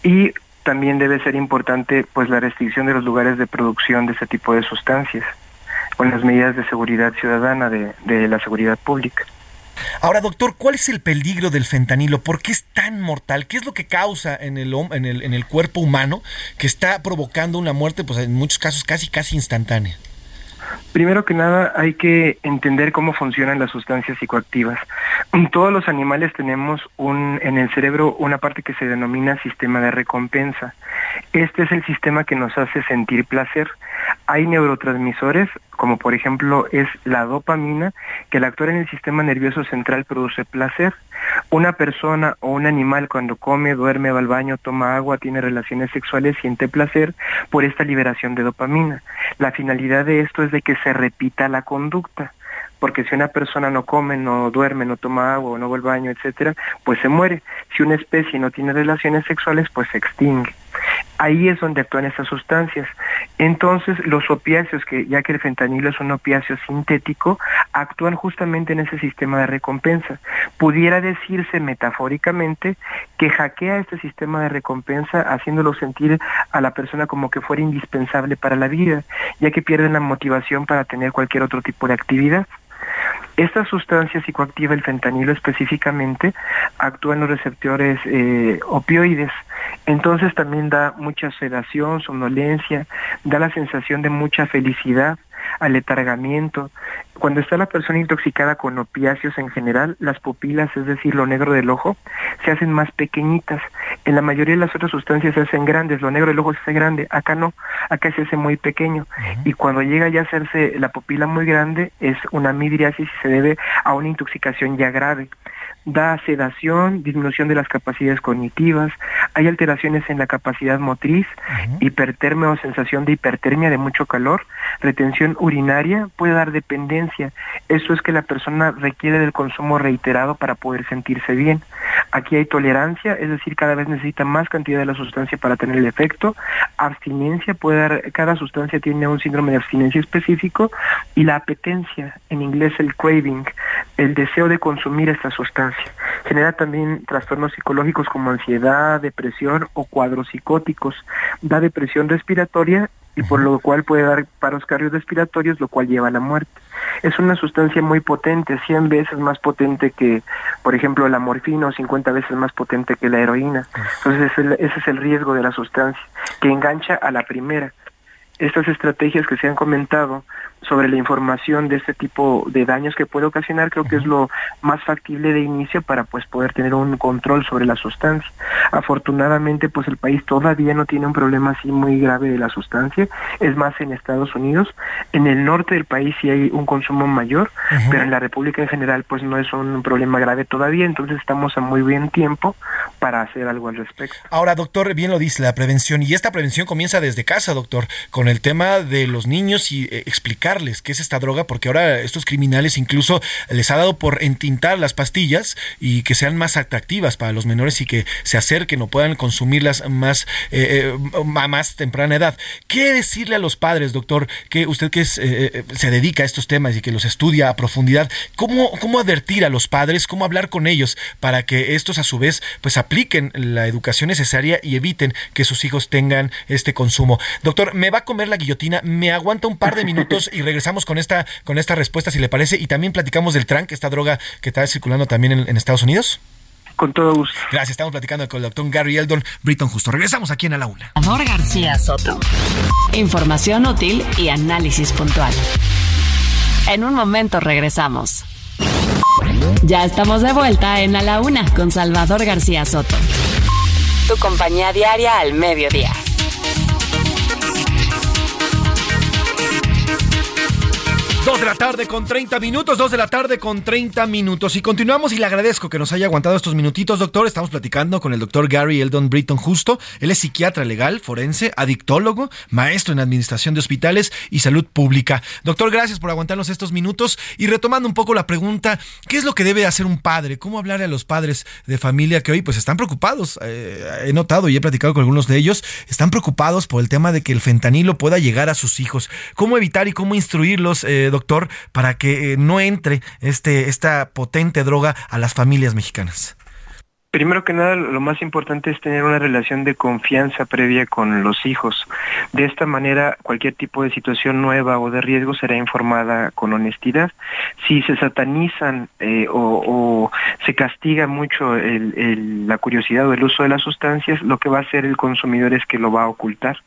y también debe ser importante pues la restricción de los lugares de producción de ese tipo de sustancias con las medidas de seguridad ciudadana de, de la seguridad pública. Ahora, doctor, ¿cuál es el peligro del fentanilo? ¿Por qué es tan mortal? ¿Qué es lo que causa en el, en el, en el cuerpo humano que está provocando una muerte, pues en muchos casos casi casi instantánea? Primero que nada hay que entender cómo funcionan las sustancias psicoactivas. Todos los animales tenemos un, en el cerebro una parte que se denomina sistema de recompensa. Este es el sistema que nos hace sentir placer. Hay neurotransmisores, como por ejemplo es la dopamina, que al actuar en el sistema nervioso central produce placer. Una persona o un animal cuando come, duerme, va al baño, toma agua, tiene relaciones sexuales, siente placer por esta liberación de dopamina. La finalidad de esto es de que se repita la conducta porque si una persona no come, no duerme, no toma agua, no va al baño, etcétera, pues se muere. Si una especie no tiene relaciones sexuales, pues se extingue. Ahí es donde actúan estas sustancias. Entonces, los opiáceos, que ya que el fentanilo es un opiáceo sintético, actúan justamente en ese sistema de recompensa. Pudiera decirse metafóricamente que hackea este sistema de recompensa haciéndolo sentir a la persona como que fuera indispensable para la vida, ya que pierden la motivación para tener cualquier otro tipo de actividad. Esta sustancia psicoactiva, el fentanilo específicamente, actúa en los receptores eh, opioides Entonces también da mucha sedación, somnolencia, da la sensación de mucha felicidad, aletargamiento. Cuando está la persona intoxicada con opiáceos en general, las pupilas, es decir, lo negro del ojo, se hacen más pequeñitas. En la mayoría de las otras sustancias se hacen grandes, lo negro del ojo se hace grande, acá no, acá se hace muy pequeño. Y cuando llega ya a hacerse la pupila muy grande, es una midriasis y se debe a una intoxicación ya grave da sedación, disminución de las capacidades cognitivas, hay alteraciones en la capacidad motriz, hipertermia o sensación de hipertermia de mucho calor, retención urinaria, puede dar dependencia. Eso es que la persona requiere del consumo reiterado para poder sentirse bien. Aquí hay tolerancia, es decir, cada vez necesita más cantidad de la sustancia para tener el efecto. Abstinencia puede dar, cada sustancia tiene un síndrome de abstinencia específico y la apetencia, en inglés el craving, el deseo de consumir esta sustancia. Genera también trastornos psicológicos como ansiedad, depresión o cuadros psicóticos. Da depresión respiratoria y por lo cual puede dar paros cardiorrespiratorios, lo cual lleva a la muerte. Es una sustancia muy potente, 100 veces más potente que, por ejemplo, la morfina o 50 veces más potente que la heroína. Entonces ese es el riesgo de la sustancia, que engancha a la primera. Estas estrategias que se han comentado sobre la información de este tipo de daños que puede ocasionar creo que es lo más factible de inicio para pues poder tener un control sobre la sustancia. Afortunadamente pues el país todavía no tiene un problema así muy grave de la sustancia, es más en Estados Unidos, en el norte del país sí hay un consumo mayor, pero en la República en general pues no es un problema grave todavía, entonces estamos a muy bien tiempo para hacer algo al respecto. Ahora, doctor, bien lo dice la prevención y esta prevención comienza desde casa, doctor, con el tema de los niños y eh, explicar qué es esta droga, porque ahora estos criminales incluso les ha dado por entintar las pastillas y que sean más atractivas para los menores y que se acerquen o puedan consumirlas más eh, eh, a más temprana edad. ¿Qué decirle a los padres, doctor, que usted que eh, se dedica a estos temas y que los estudia a profundidad, cómo, cómo advertir a los padres, cómo hablar con ellos para que estos a su vez pues apliquen la educación necesaria y eviten que sus hijos tengan este consumo? Doctor, me va a comer la guillotina, me aguanta un par de minutos regresamos con esta, con esta respuesta, si le parece, y también platicamos del trank, esta droga que está circulando también en, Estados Unidos. Con todo gusto. Gracias, estamos platicando con el doctor Gary Eldon, Britton Justo. Regresamos aquí en A la Una. Amor García Soto. Información útil y análisis puntual. En un momento regresamos. Ya estamos de vuelta en A la Una con Salvador García Soto. Tu compañía diaria al mediodía. La tarde con 30 minutos, dos de la tarde con 30 minutos. Y continuamos y le agradezco que nos haya aguantado estos minutitos, doctor. Estamos platicando con el doctor Gary Eldon Britton Justo. Él es psiquiatra legal, forense, adictólogo, maestro en administración de hospitales y salud pública. Doctor, gracias por aguantarnos estos minutos. Y retomando un poco la pregunta, ¿qué es lo que debe hacer un padre? ¿Cómo hablarle a los padres de familia que hoy pues están preocupados? Eh, he notado y he platicado con algunos de ellos, están preocupados por el tema de que el fentanilo pueda llegar a sus hijos. ¿Cómo evitar y cómo instruirlos? Eh, doctor, para que eh, no entre este, esta potente droga a las familias mexicanas? Primero que nada, lo más importante es tener una relación de confianza previa con los hijos. De esta manera, cualquier tipo de situación nueva o de riesgo será informada con honestidad. Si se satanizan eh, o, se castiga mucho la curiosidad o el uso de las sustancias, lo que va a hacer el consumidor es que lo va a ocultar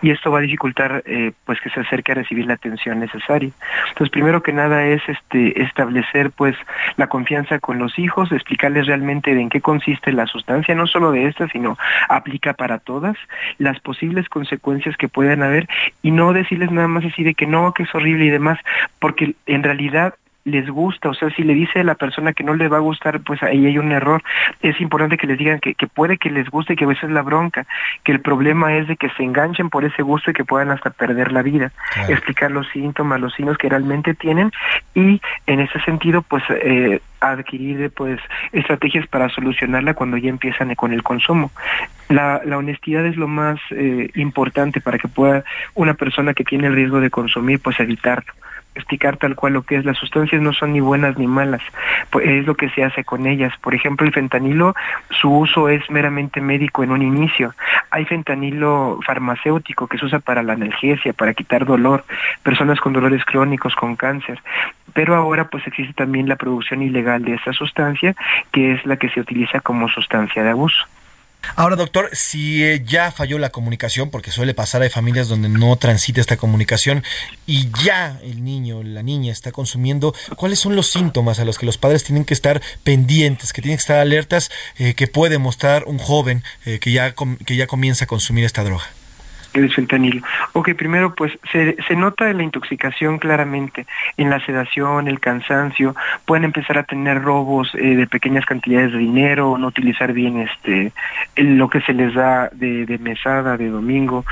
y esto va a dificultar eh, pues que se acerque a recibir la atención necesaria. Entonces, primero que nada es este establecer pues la confianza con los hijos, explicarles realmente en qué consiste la sustancia, no solo de esta, sino aplica para todas, las posibles consecuencias que puedan haber. Y no decirles nada más así de que no, que es horrible y demás, porque en realidad les gusta, o sea, si le dice a la persona que no le va a gustar, pues ahí hay un error. Es importante que les digan que, que puede que les guste y que a veces es la bronca, que el problema es de que se enganchen por ese gusto y que puedan hasta perder la vida. Explicar los síntomas, los signos que realmente tienen y en ese sentido, pues eh, adquirir pues estrategias para solucionarla cuando ya empiezan con el consumo. La, la honestidad es lo más eh, importante para que pueda una persona que tiene el riesgo de consumir pues evitarlo explicar tal cual lo que es. Las sustancias no son ni buenas ni malas, pues es lo que se hace con ellas. Por ejemplo, el fentanilo, su uso es meramente médico en un inicio. Hay fentanilo farmacéutico que se usa para la analgesia, para quitar dolor, personas con dolores crónicos, con cáncer. Pero ahora pues existe también la producción ilegal de esta sustancia, que es la que se utiliza como sustancia de abuso. Ahora, doctor, si eh, ya falló la comunicación, porque suele pasar, hay familias donde no transita esta comunicación y ya el niño, la niña está consumiendo, ¿cuáles son los síntomas a los que los padres tienen que estar pendientes, que tienen que estar alertas, eh, que puede mostrar un joven eh, que, ya que ya comienza a consumir esta droga? El fentanilo. Ok, primero pues se, se nota la intoxicación claramente en la sedación, el cansancio, pueden empezar a tener robos eh, de pequeñas cantidades de dinero, no utilizar bien este lo que se les da de, de mesada, de domingo,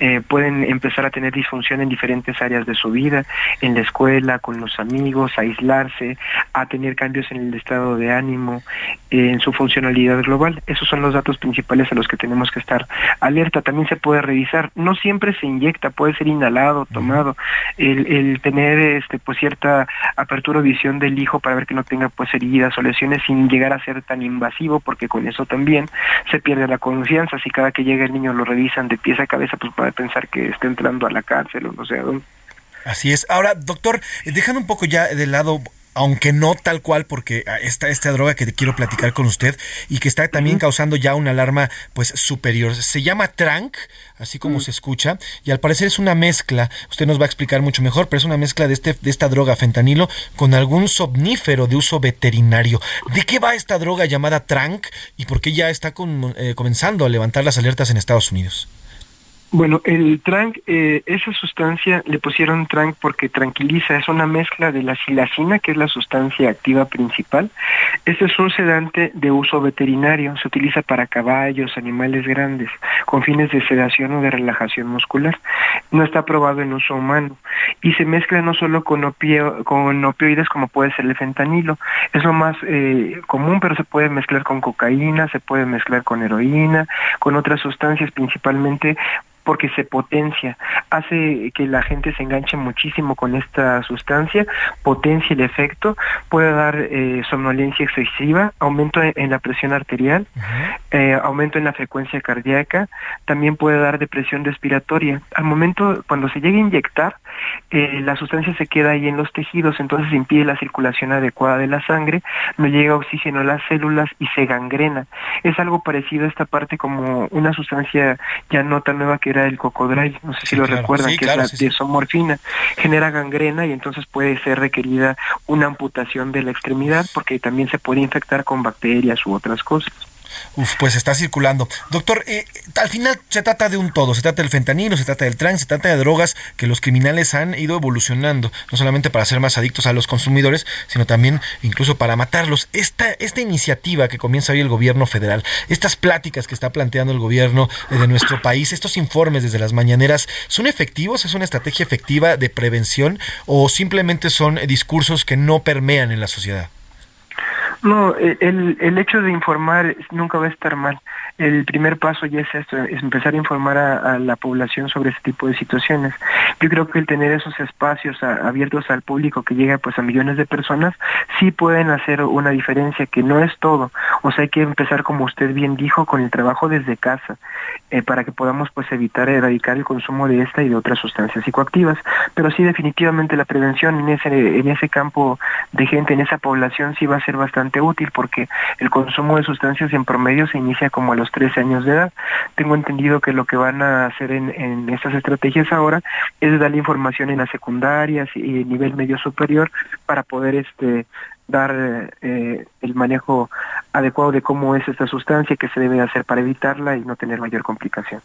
eh, pueden empezar a tener disfunción en diferentes áreas de su vida, en la escuela, con los amigos, a aislarse, a tener cambios en el estado de ánimo, eh, en su funcionalidad global. Esos son los datos principales a los que tenemos que estar alerta. También se puede revisar no siempre se inyecta, puede ser inhalado, tomado, el, tener este pues cierta apertura o visión del hijo para ver que no tenga pues heridas o lesiones sin llegar a ser tan invasivo, porque con eso también se pierde la confianza, si cada que llega el niño lo revisan de pies a cabeza, pues puede pensar que está entrando a la cárcel o no sé a dónde. Así es. Ahora, doctor, dejando un poco ya de lado aunque no tal cual, porque está esta droga que quiero platicar con usted y que está también causando ya una alarma pues superior. Se llama Trank, así como mm. se escucha, y al parecer es una mezcla, usted nos va a explicar mucho mejor, pero es una mezcla de, este, de esta droga fentanilo con algún somnífero de uso veterinario. ¿De qué va esta droga llamada Trank y por qué ya está eh, comenzando a levantar las alertas en Estados Unidos? Bueno, el trank, eh, esa sustancia le pusieron trank porque tranquiliza, es una mezcla de la silacina, que es la sustancia activa principal. Este es un sedante de uso veterinario, se utiliza para caballos, animales grandes, con fines de sedación o de relajación muscular. No está aprobado en uso humano y se mezcla no solo con, con opioides como puede ser el fentanilo, es lo más eh, común, pero se puede mezclar con cocaína, se puede mezclar con heroína, con otras sustancias, principalmente porque se potencia, hace que la gente se enganche muchísimo con esta sustancia, potencia el efecto, puede dar eh, somnolencia excesiva, aumento en, la presión arterial, eh, aumento en la frecuencia cardíaca, también puede dar depresión respiratoria. Al momento, cuando se llega a inyectar, eh, la sustancia se queda ahí en los tejidos, entonces impide la circulación adecuada de la sangre, no llega oxígeno a las células y se gangrena. Es algo parecido a esta parte como una sustancia ya no tan nueva que el cocodril, no sé si lo recuerdan, que es la desomorfina, genera gangrena y entonces puede ser requerida una amputación de la extremidad porque también se puede infectar con bacterias u otras cosas. Uf, pues está circulando. Doctor, eh, al final se trata de un todo. Se trata del fentanilo, se trata del trans, se trata de drogas que los criminales han ido evolucionando, no solamente para ser más adictos a los consumidores, sino también incluso para matarlos. Esta, esta iniciativa que comienza hoy el gobierno federal, estas pláticas que está planteando el gobierno de nuestro país, estos informes desde las mañaneras, ¿son efectivos? ¿Es una estrategia efectiva de prevención o simplemente son discursos que no permean en la sociedad? No, el, el hecho de informar nunca va a estar mal el primer paso ya es esto, es empezar a informar a, la población sobre este tipo de situaciones. Yo creo que el tener esos espacios abiertos al público que llega pues a millones de personas, sí pueden hacer una diferencia, que no es todo. O sea, hay que empezar, como usted bien dijo, con el trabajo desde casa, eh, para que podamos pues evitar erradicar el consumo de esta y de otras sustancias psicoactivas. Pero sí, definitivamente la prevención en ese, en ese campo de gente, en esa población, sí va a ser bastante útil, porque el consumo de sustancias en promedio se inicia como a los 13 años de edad. Tengo entendido que lo que van a hacer en, estas estrategias ahora es darle información en las secundarias y nivel medio superior para poder este dar eh, el manejo adecuado de cómo es esta sustancia qué se debe hacer para evitarla y no tener mayor complicación.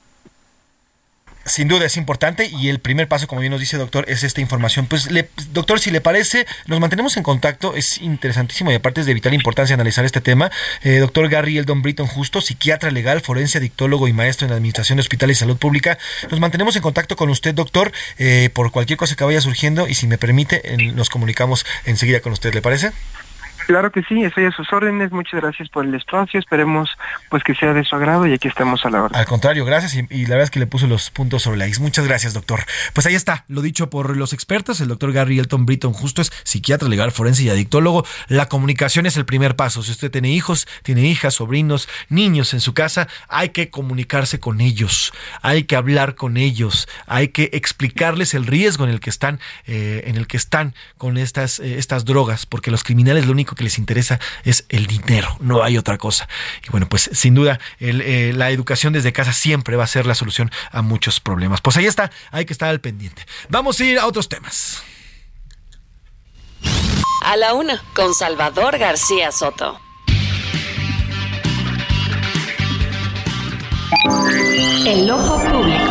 Sin duda es importante y el primer paso, como bien nos dice doctor, es esta información. Pues, doctor, si le parece, nos mantenemos en contacto. Es interesantísimo y aparte es de vital importancia analizar este tema. Eh, doctor Gary Eldon Britton Justo, psiquiatra legal, forense, dictólogo y maestro en Administración de Hospitales y Salud Pública. Nos mantenemos en contacto con usted, doctor, eh, por cualquier cosa que vaya surgiendo y si me permite, nos comunicamos enseguida con usted. ¿Le parece? Claro que sí, estoy a sus órdenes. Muchas gracias por el espacio. Esperemos pues que sea de su agrado y aquí estamos a la hora. Al contrario, gracias y, la verdad es que le puse los puntos sobre la X. Muchas gracias, doctor. Pues ahí está, lo dicho por los expertos. El doctor Gary Elton Britton justo es psiquiatra legal, forense y adictólogo. La comunicación es el primer paso. Si usted tiene hijos, tiene hijas, sobrinos, niños en su casa, hay que comunicarse con ellos, hay que hablar con ellos, hay que explicarles el riesgo en el que están, eh, en el que están con estas, eh, estas drogas, porque los criminales lo único único que les interesa es el dinero, no hay otra cosa. Y bueno, pues sin duda eh, la educación desde casa siempre va a ser la solución a muchos problemas. Pues ahí está, hay que estar al pendiente. Vamos a ir a otros temas. A la una, con Salvador García Soto. El ojo público.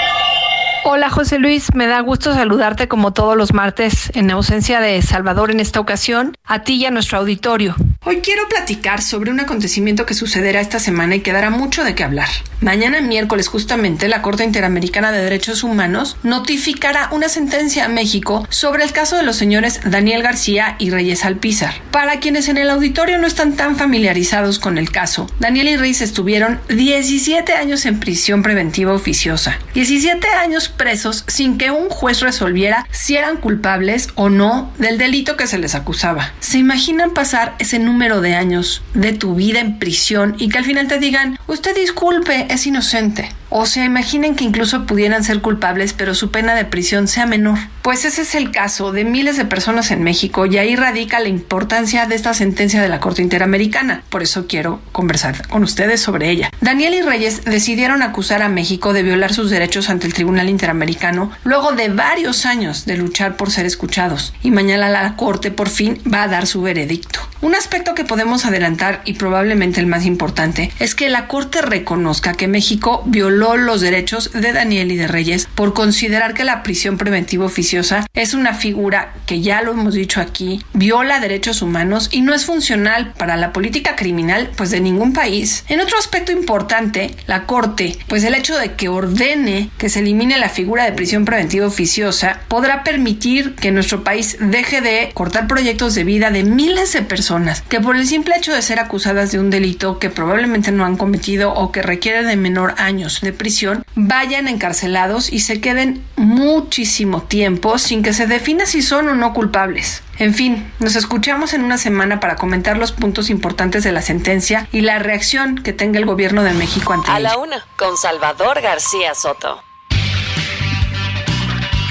Hola José Luis, me da gusto saludarte como todos los martes en ausencia de Salvador en esta ocasión, a ti y a nuestro auditorio. Hoy quiero platicar sobre un acontecimiento que sucederá esta semana y que dará mucho de qué hablar. Mañana miércoles justamente la Corte Interamericana de Derechos Humanos notificará una sentencia a México sobre el caso de los señores Daniel García y Reyes Alpizar. Para quienes en el auditorio no están tan familiarizados con el caso, Daniel y Reyes estuvieron 17 años en prisión preventiva oficiosa. 17 años presos sin que un juez resolviera si eran culpables o no del delito que se les acusaba. ¿Se imaginan pasar ese número de años de tu vida en prisión y que al final te digan, usted disculpe, es inocente? O se imaginen que incluso pudieran ser culpables, pero su pena de prisión sea menor. Pues ese es el caso de miles de personas en México y ahí radica la importancia de esta sentencia de la Corte Interamericana. Por eso quiero conversar con ustedes sobre ella. Daniel y Reyes decidieron acusar a México de violar sus derechos ante el Tribunal Interamericano luego de varios años de luchar por ser escuchados. Y mañana la Corte por fin va a dar su veredicto. Un aspecto que podemos adelantar y probablemente el más importante es que la Corte reconozca que México violó los derechos de Daniel y de Reyes por considerar que la prisión preventiva oficiosa es una figura que ya lo hemos dicho aquí, viola derechos humanos y no es funcional para la política criminal pues de ningún país. En otro aspecto importante, la Corte, pues el hecho de que ordene que se elimine la figura de prisión preventiva oficiosa podrá permitir que nuestro país deje de cortar proyectos de vida de miles de personas que por el simple hecho de ser acusadas de un delito que probablemente no han cometido o que requiere de menor años prisión vayan encarcelados y se queden muchísimo tiempo sin que se defina si son o no culpables. En fin, nos escuchamos en una semana para comentar los puntos importantes de la sentencia y la reacción que tenga el gobierno de México ante A la una, con Salvador García Soto.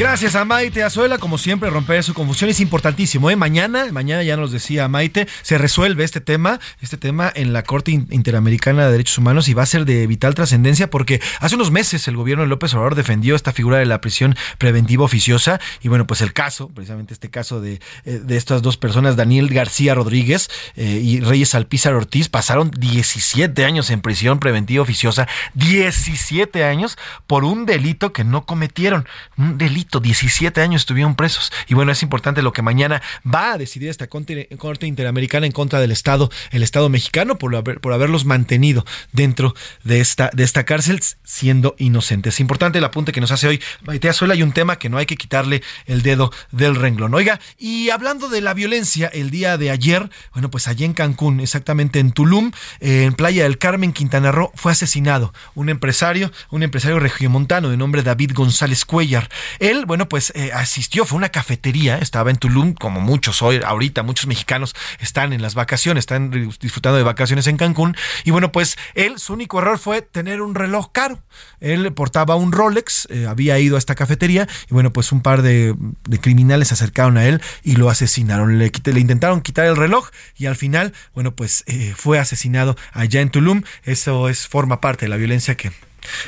Gracias a Maite Azuela, como siempre, romper su confusión es importantísimo. ¿eh? Mañana, mañana ya nos decía Maite, se resuelve este tema, este tema en la Corte Interamericana de Derechos Humanos y va a ser de vital trascendencia porque hace unos meses el gobierno de López Obrador defendió esta figura de la prisión preventiva oficiosa y bueno, pues el caso, precisamente este caso de, eh, de estas dos personas, Daniel García Rodríguez eh, y Reyes Alpizar Ortiz, pasaron 17 años en prisión preventiva oficiosa, 17 años por un delito que no cometieron, un delito 17 años estuvieron presos. Y bueno, es importante lo que mañana va a decidir esta Corte Interamericana en contra del Estado, el Estado mexicano, por, por haberlos mantenido dentro de esta, de esta cárcel siendo inocentes. Es importante el apunte que nos hace hoy Maite Azuela y un tema que no hay que quitarle el dedo del renglón. Oiga, y hablando de la violencia, el día de ayer, bueno, pues allí en Cancún, exactamente en Tulum, en Playa del Carmen, Quintana Roo, fue asesinado un empresario, un empresario regiomontano de nombre David González Cuellar. Él bueno, pues eh, asistió, fue una cafetería, estaba en Tulum, como muchos hoy, ahorita muchos mexicanos están en las vacaciones, están disfrutando de vacaciones en Cancún. Y bueno, pues él, su único error fue tener un reloj caro. Él portaba un Rolex, eh, había ido a esta cafetería y bueno, pues un par de, criminales se acercaron a él y lo asesinaron. Le, intentaron quitar el reloj y al final, bueno, pues eh, fue asesinado allá en Tulum. Eso es, forma parte de la violencia que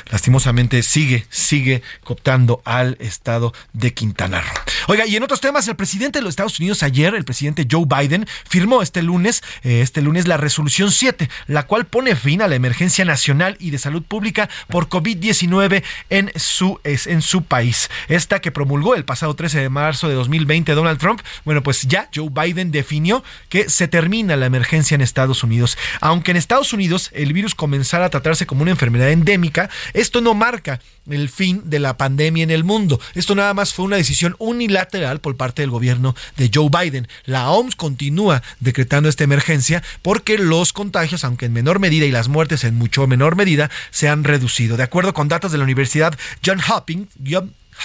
lastimosamente sigue, sigue cooptando al estado de Quintana Roo. Oiga, y en otros temas, el presidente de los Estados Unidos ayer, el presidente Joe Biden, firmó este lunes, eh, este lunes la resolución 7, la cual pone fin a la emergencia nacional y de salud pública por COVID-19 en su, en su país. Esta que promulgó el pasado 13 de marzo de 2020 Donald Trump, bueno, pues ya Joe Biden definió que se termina la emergencia en Estados Unidos. Aunque en Estados Unidos el virus comenzara a tratarse como una enfermedad endémica, esto no marca el fin de la pandemia en el mundo. Esto nada más fue una decisión unilateral por parte del gobierno de Joe Biden. La OMS continúa decretando esta emergencia porque los contagios, aunque en menor medida y las muertes en mucho menor medida, se han reducido. De acuerdo con datos de la Universidad John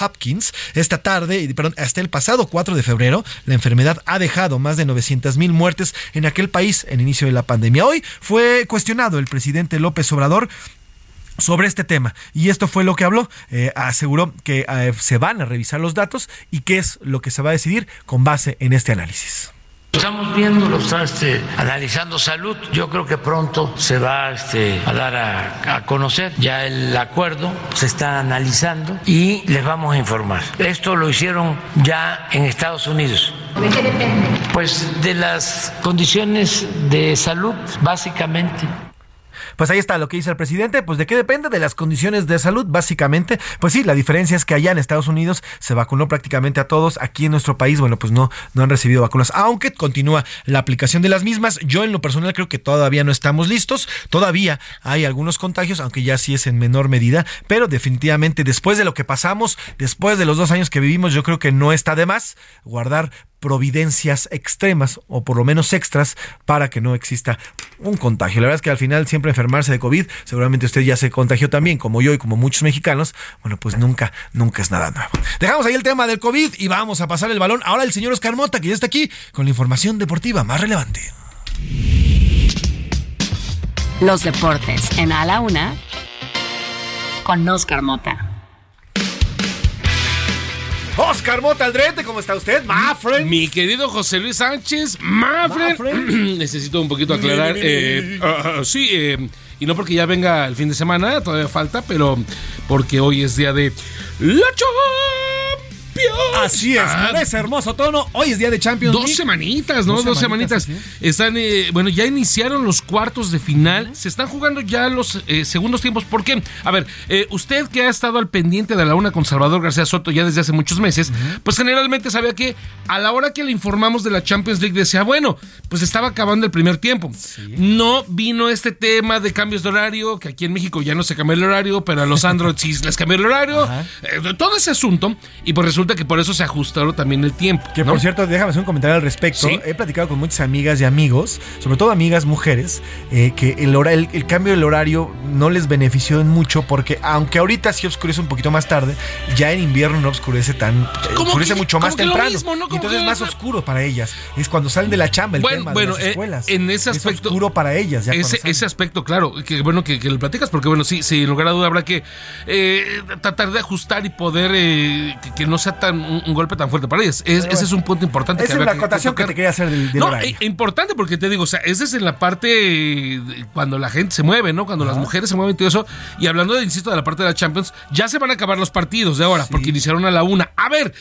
Hopkins. Esta tarde, perdón, hasta el pasado 4 de febrero, la enfermedad ha dejado más de 900 mil muertes en aquel país en inicio de la pandemia. Hoy fue cuestionado el presidente López Obrador sobre este tema. Y esto fue lo que habló. Eh, aseguró que eh, se van a revisar los datos y qué es lo que se va a decidir con base en este análisis. Estamos viendo, lo está este, analizando salud. Yo creo que pronto se va este, a dar a, a, conocer ya el acuerdo, se está analizando y les vamos a informar. Esto lo hicieron ya en Estados Unidos. ¿De qué depende? Pues de las condiciones de salud, básicamente. Pues ahí está lo que dice el presidente. Pues de qué depende de las condiciones de salud, básicamente. Pues sí, la diferencia es que allá en Estados Unidos se vacunó prácticamente a todos. Aquí en nuestro país, bueno, pues no, no han recibido vacunas. Aunque continúa la aplicación de las mismas. Yo en lo personal creo que todavía no estamos listos. Todavía hay algunos contagios, aunque ya sí es en menor medida. Pero definitivamente después de lo que pasamos, después de los dos años que vivimos, yo creo que no está de más guardar providencias extremas o por lo menos extras para que no exista un contagio. La verdad es que al final siempre enfermarse de COVID, seguramente usted ya se contagió también, como yo y como muchos mexicanos, bueno, pues nunca, nunca es nada nuevo. Dejamos ahí el tema del COVID y vamos a pasar el balón ahora el señor Oscar Mota, que ya está aquí con la información deportiva más relevante. Los deportes en A la Una con Oscar Mota. Oscar Mota Aldrete, ¿cómo está usted? Mafren. Mi querido José Luis Sánchez, Mafren. Necesito un poquito aclarar. eh, uh, sí, eh, y no porque ya venga el fin de semana, todavía falta, pero porque hoy es día de la Así es, Ah, con ese hermoso tono. Hoy es día de Champions Dos League. semanitas, ¿no? Dos, semanitas. Están, eh, bueno, ya iniciaron los cuartos de final. Se están jugando ya los eh, segundos tiempos. ¿Por qué? A ver, eh, usted que ha estado al pendiente de la una con Salvador García Soto ya desde hace muchos meses, pues generalmente sabía que a la hora que le informamos de la Champions League decía, bueno, pues estaba acabando el primer tiempo. No vino este tema de cambios de horario, que aquí en México ya no se cambió el horario, pero a los Android sí les cambió el horario. Eh, todo ese asunto. Y pues resulta que por eso se ajustaron también el tiempo. Que ¿no? por cierto, déjame hacer un comentario al respecto. Sí. He platicado con muchas amigas y amigos, sobre todo amigas mujeres, eh, que el, hora- el, el cambio del horario no les benefició en mucho porque aunque ahorita sí oscurece un poquito más tarde, ya en invierno no oscurece tan... eh, oscurece que- mucho más temprano. mismo, ¿no? Entonces es más oscuro para ellas. Es cuando salen de la chamba el Bueno, tema bueno, de las eh, escuelas. en ese Es aspecto- oscuro para ellas. Ya ese, ese aspecto, claro, que bueno que, que lo platicas, porque bueno, sí, sí, en lugar de duda habrá que eh, tratar de ajustar y poder que, que no sea tan un, un golpe tan fuerte para ellas. Es- ese es un punto importante. Esa es la acotación que te quería hacer del, del No, horario. importante porque te digo, o sea, esa es en la parte cuando la gente se mueve, ¿no? Cuando las mujeres se mueven y todo eso. Y hablando, de, insisto, de la parte de la Champions, ya se van a acabar los partidos de ahora, porque iniciaron a la una. A ver,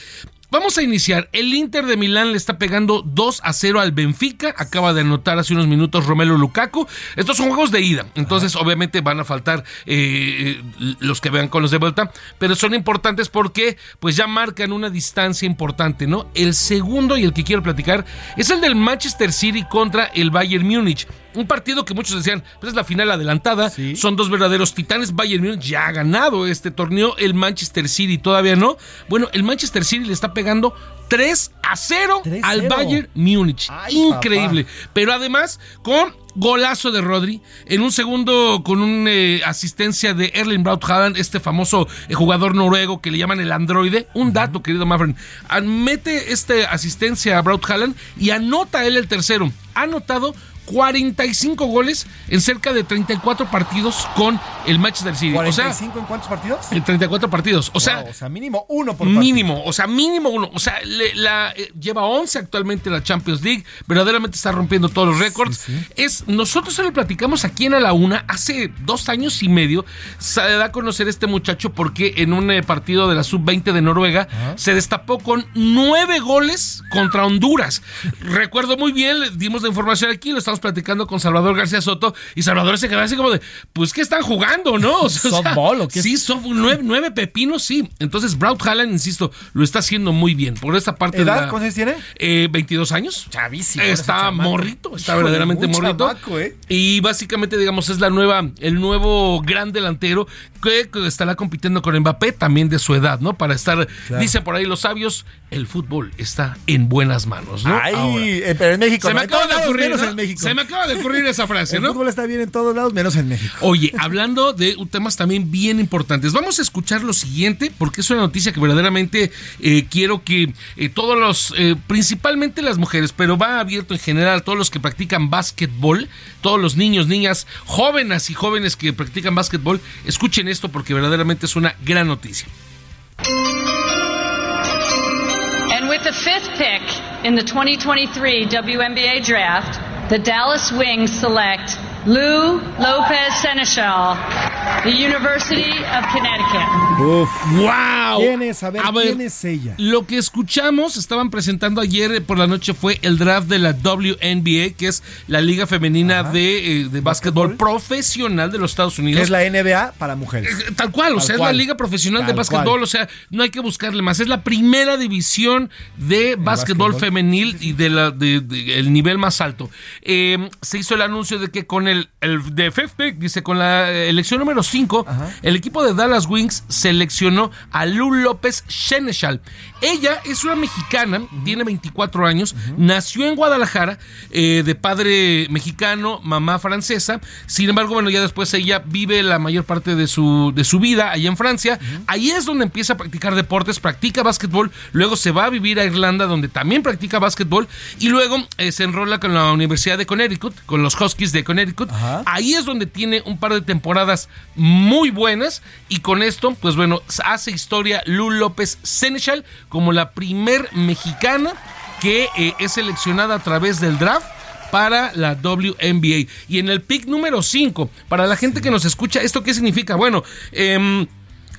Vamos a iniciar. El Inter de Milán le está pegando 2 a 0 al Benfica. Acaba de anotar hace unos minutos Romelo Lukaku. Estos son juegos de ida. Entonces, obviamente, van a faltar eh, los que vean con los de vuelta. Pero son importantes porque, pues, ya marcan una distancia importante, ¿no? El segundo y el que quiero platicar es el del Manchester City contra el Bayern Múnich. Un partido que muchos decían, pues es la final adelantada. Son dos verdaderos titanes. Bayern Múnich ya ha ganado este torneo. El Manchester City todavía no. Bueno, el Manchester City le está pegando 3 a 0 al 3-0. Bayern Múnich. Increíble. Pero además, con golazo de Rodri. En un segundo, con una asistencia de Erling Braut Haaland, este famoso eh, jugador noruego que le llaman el androide. Un dato, querido Mafren. Mete esta asistencia a Braut Haaland y anota él el tercero. Ha anotado 45 goles en cerca de 34 partidos con el Manchester City. O sea, ¿45 en cuántos partidos? en 34 partidos. O sea, Wow, o sea, mínimo uno por partido. mínimo, o sea, mínimo uno. O sea, le- la, eh, lleva 11 actualmente en la Champions League. Verdaderamente está rompiendo todos los récords. Es, nosotros se lo platicamos aquí en A la Una hace dos años y medio. Se da a conocer este muchacho porque en un eh, partido de la Sub-20 de Noruega se destapó con nueve goles contra Honduras. Recuerdo muy bien, le dimos la información aquí, lo estamos platicando con Salvador García Soto y Salvador se quedó así como de, pues, ¿qué están jugando, no? O sea, ¿Softball o qué? Sí, soft- nueve, nueve pepinos, sí. Entonces, Braut Haaland, insisto, lo está haciendo muy bien. Por esta parte ¿Edad? de la- ¿Cuántos años tiene? eh, 22 años. Chavísimo. Está morrito, está verdaderamente morrito. chamaco, ¿eh? Y básicamente, digamos, es la nueva, el nuevo gran delantero que, que estará compitiendo con Mbappé, también de su edad, ¿no? Para estar, Claro. dicen por ahí los sabios, el fútbol está en buenas manos, ¿no? Ay, Ahora. eh, pero en México. Se me de ocurrir, en México. Se me acaba de ocurrir esa frase, ¿no? El fútbol está bien en todos lados, menos en México. Oye, hablando de temas también bien importantes, vamos a escuchar lo siguiente, porque es una noticia que verdaderamente eh, quiero que eh, todos los, eh, principalmente las mujeres, pero va abierto en general, todos los que practican básquetbol, todos los niños, niñas, jóvenes y jóvenes que practican básquetbol, escuchen esto porque verdaderamente es una gran noticia. And with the fifth pick in the 2023 WNBA draft, the Dallas Wings select Lou Lopez Seneschal, the University of Connecticut. Uf. ¡Wow! ¿Quién es? A ver, ¿quién es ella? Lo que escuchamos, estaban presentando ayer por la noche, fue el draft de la WNBA, que es la Liga Femenina de, eh, de básquetbol profesional de los Estados Unidos. Es la NBA para mujeres. Eh, Tal cual, o sea, es la Liga Profesional de Básquetbol, cual. o sea, no hay que buscarle más. Es la primera división de básquetbol básquetbol. femenil y de la de, de- el nivel más alto. Eh, se hizo el anuncio de que con el, el de fifth pick, dice, con la elección número 5, el equipo de Dallas Wings seleccionó a Lu López Senechal. Ella es una mexicana, tiene 24 años, nació en Guadalajara, eh, de padre mexicano, mamá francesa. Sin embargo, bueno, ya después ella vive la mayor parte de su, de su vida allá en Francia. Ahí es donde empieza a practicar deportes, practica básquetbol, luego se va a vivir a Irlanda, donde también practica básquetbol, y luego eh, se enrola con la Universidad de Connecticut, con los Huskies de Connecticut. Ahí es donde tiene un par de temporadas muy buenas, y con esto, pues bueno, hace historia Lu López Senechal como la primer mexicana que eh, es seleccionada a través del draft para la WNBA. Y en el pick número 5, para la gente que nos escucha, ¿esto qué significa? Bueno, em,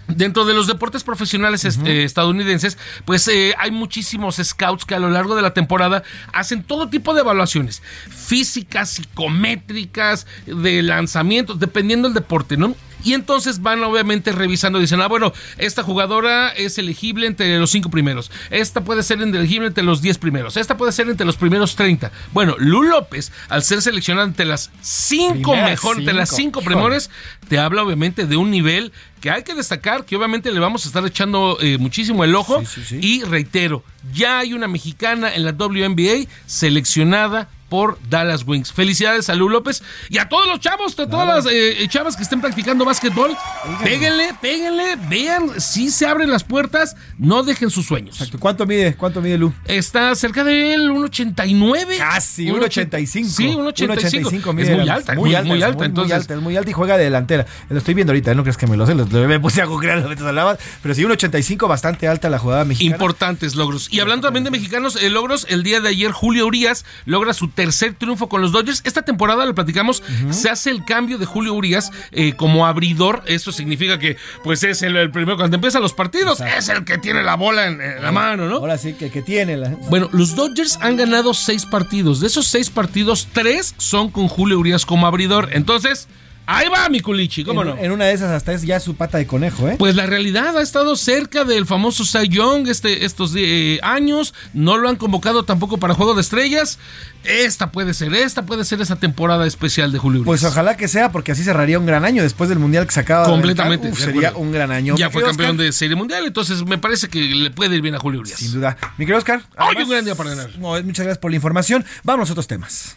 Dentro de los deportes profesionales eh, estadounidenses, pues eh, hay muchísimos scouts que a lo largo de la temporada hacen todo tipo de evaluaciones, físicas, psicométricas, de lanzamientos, dependiendo del deporte, ¿no? Y entonces van obviamente revisando, dicen, ah, bueno, esta jugadora es elegible entre los cinco primeros, esta puede ser elegible entre los diez primeros, esta puede ser entre los primeros 30. Bueno, Lu López, al ser seleccionada entre las cinco Primeras mejor, entre las cinco. primores, te habla obviamente de un nivel que hay que destacar, que obviamente le vamos a estar echando eh, muchísimo el ojo. Y reitero, ya hay una mexicana en la WNBA seleccionada por Dallas Wings. Felicidades a Lu López y a todos los chavos, a todas las eh, chavas que estén practicando básquetbol. Péguenle, péguenle, vean si se abren las puertas, no dejen sus sueños. ¿Cuánto mide? ¿Cuánto mide Lu? Está cerca de él, 1.89. Casi, 1.85. Sí, 1.85. mide, Es muy alta, muy, alta, muy alta. es entonces, alta, es muy alta y juega de delantera. Lo estoy viendo ahorita, no crees que me lo sé, lo, me puse a googlear lo que hablabas, pero sí, 1.85, bastante alta la jugada mexicana. Importantes logros. Y hablando también de mexicanos, eh, logros, el día de ayer Julio Urias logra su tercer triunfo con los Dodgers. Esta temporada, lo platicamos, se hace el cambio de Julio Urias eh, como abridor. Eso significa que pues es el, el primero cuando empiezan los partidos, es el que tiene la bola en, en la mano, ¿no? Ahora sí, que, que tiene la... Bueno, los Dodgers han ganado seis partidos. De esos seis partidos, tres son con Julio Urias como abridor. Entonces, ahí va mi culichi, ¿cómo en, no? en una de esas hasta es ya su pata de conejo, ¿eh? Pues la realidad ha estado cerca del famoso Cy Young este, estos eh, años. No lo han convocado tampoco para Juego de Estrellas. Esta puede ser, esta puede ser esa temporada especial de Julio Pues ojalá que sea, porque así cerraría un gran año después del mundial que se acaba Completamente. de. Uf, sería un gran año. Ya fue campeón Oscar, de Serie Mundial, entonces me parece que le puede ir bien a Julio Urias. Sin duda. Mi querido Oscar. Hoy además- un gran día para ganar. No, muchas gracias por la información. Vamos a otros temas.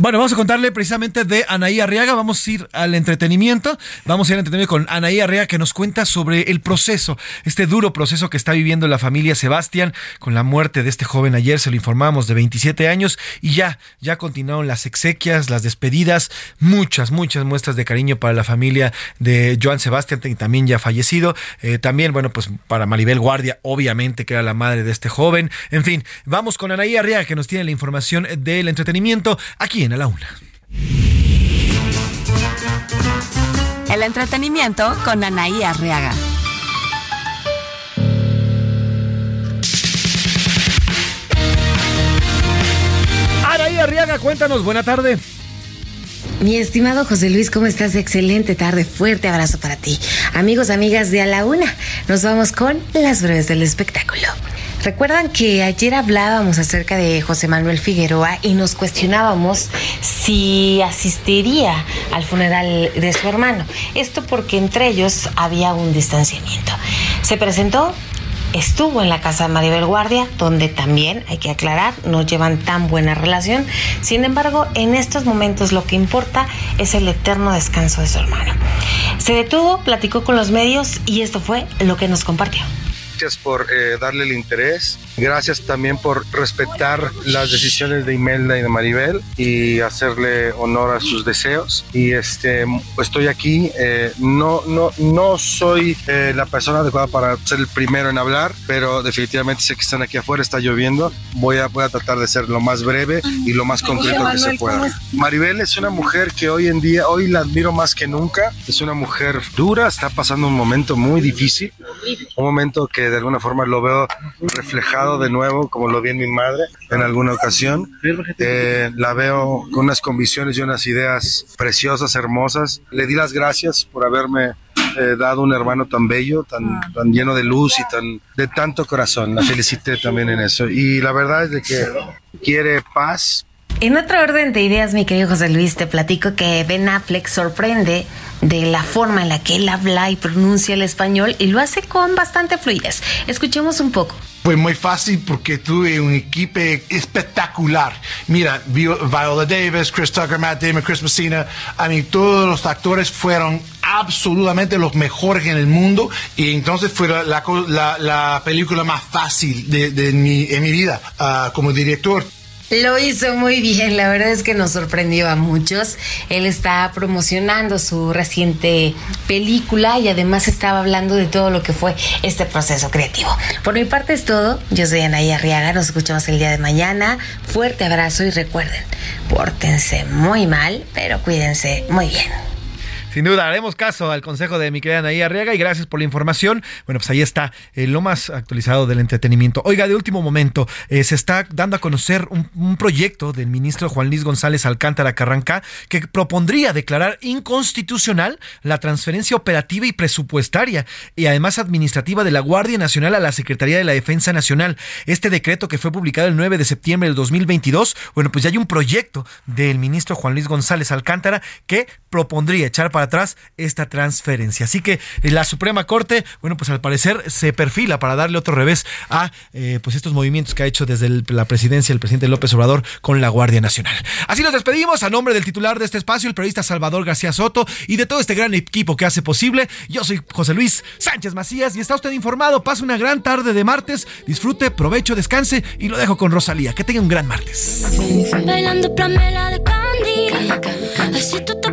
Bueno, vamos a contarle precisamente de Anaí Arriaga. Vamos a ir al entretenimiento. Vamos a ir al entretenimiento con Anaí Arriaga que nos cuenta sobre el proceso, este duro proceso que está viviendo la familia Sebastián con la muerte de este joven ayer. Se lo informamos de 27 años y ya, ya continuaron las exequias, las despedidas, muchas, muchas muestras de cariño para la familia de Joan Sebastián, también ya fallecido. Eh, también, bueno, pues para Maribel Guardia, obviamente, que era la madre de este joven. En fin, vamos con Anaí Arriaga que nos tiene la información del entretenimiento aquí en A la Una. El entretenimiento con Anaí Arriaga. Anaí Arriaga, cuéntanos, buena tarde. Mi estimado José Luis, ¿cómo estás? Excelente tarde, fuerte abrazo para ti. Amigos, amigas de A la Una, nos vamos con las breves del espectáculo. Recuerdan que ayer hablábamos acerca de José Manuel Figueroa y nos cuestionábamos si asistiría al funeral de su hermano. Esto porque entre ellos había un distanciamiento. Se presentó estuvo en la casa de Maribel Guardia, donde también, hay que aclarar, no llevan tan buena relación. Sin embargo, en estos momentos lo que importa es el eterno descanso de su hermano. Se detuvo, platicó con los medios y esto fue lo que nos compartió gracias por eh, darle el interés, gracias también por respetar las decisiones de Imelda y de Maribel y hacerle honor a sus deseos. Y este, estoy aquí, eh, no, no, no soy eh, la persona adecuada para ser el primero en hablar, pero definitivamente sé que están aquí afuera, está lloviendo, voy a, voy a tratar de ser lo más breve y lo más concreto que se pueda. Maribel es una mujer que hoy en día, hoy la admiro más que nunca, es una mujer dura, está pasando un momento muy difícil, un momento que de alguna forma lo veo reflejado de nuevo, como lo vi en mi madre en alguna ocasión. Eh, la veo con unas convicciones y unas ideas preciosas, hermosas. Le di las gracias por haberme eh, dado un hermano tan bello, tan, tan lleno de luz y tan de tanto corazón. La felicité también en eso. Y la verdad es de que quiere paz, en otro orden de ideas, mi querido José Luis, te platico que Ben Affleck sorprende de la forma en la que él habla y pronuncia el español y lo hace con bastante fluidez. Escuchemos un poco. Fue muy fácil porque tuve un equipo espectacular. Mira, Viola Davis, Chris Tucker, Matt Damon, Chris Messina. A mí todos los actores fueron absolutamente los mejores en el mundo y entonces fue la, película más fácil de, mi, vida ah, como director. Lo hizo muy bien, la verdad es que nos sorprendió a muchos. Él está promocionando su reciente película y además estaba hablando de todo lo que fue este proceso creativo. Por mi parte es todo. Yo soy Anaya Arriaga, nos escuchamos el día de mañana. Fuerte abrazo y recuerden, pórtense muy mal, pero cuídense muy bien. Sin duda, haremos caso al consejo de mi querida Anaí Arriaga y gracias por la información. Bueno, pues ahí está eh, lo más actualizado del entretenimiento. Oiga, de último momento, eh, se está dando a conocer un, proyecto del ministro Juan Luis González Alcántara Carranca que propondría declarar inconstitucional la transferencia operativa y presupuestaria y además administrativa de la Guardia Nacional a la Secretaría de la Defensa Nacional. Este decreto que fue publicado el 9 de septiembre del 2022, bueno, pues ya hay un proyecto del ministro Juan Luis González Alcántara que propondría echar para atrás esta transferencia. Así que eh, la Suprema Corte, bueno, pues al parecer se perfila para darle otro revés a eh, pues estos movimientos que ha hecho desde la presidencia el presidente López Obrador con la Guardia Nacional. Así nos despedimos a nombre del titular de este espacio, el periodista Salvador García Soto y de todo este gran equipo que hace posible. Yo soy José Luis Sánchez Macías y está usted informado. Pase una gran tarde de martes. Disfrute, provecho, descanse y lo dejo con Rosalía. Que tenga un gran martes. Bailando de candy. Así tú te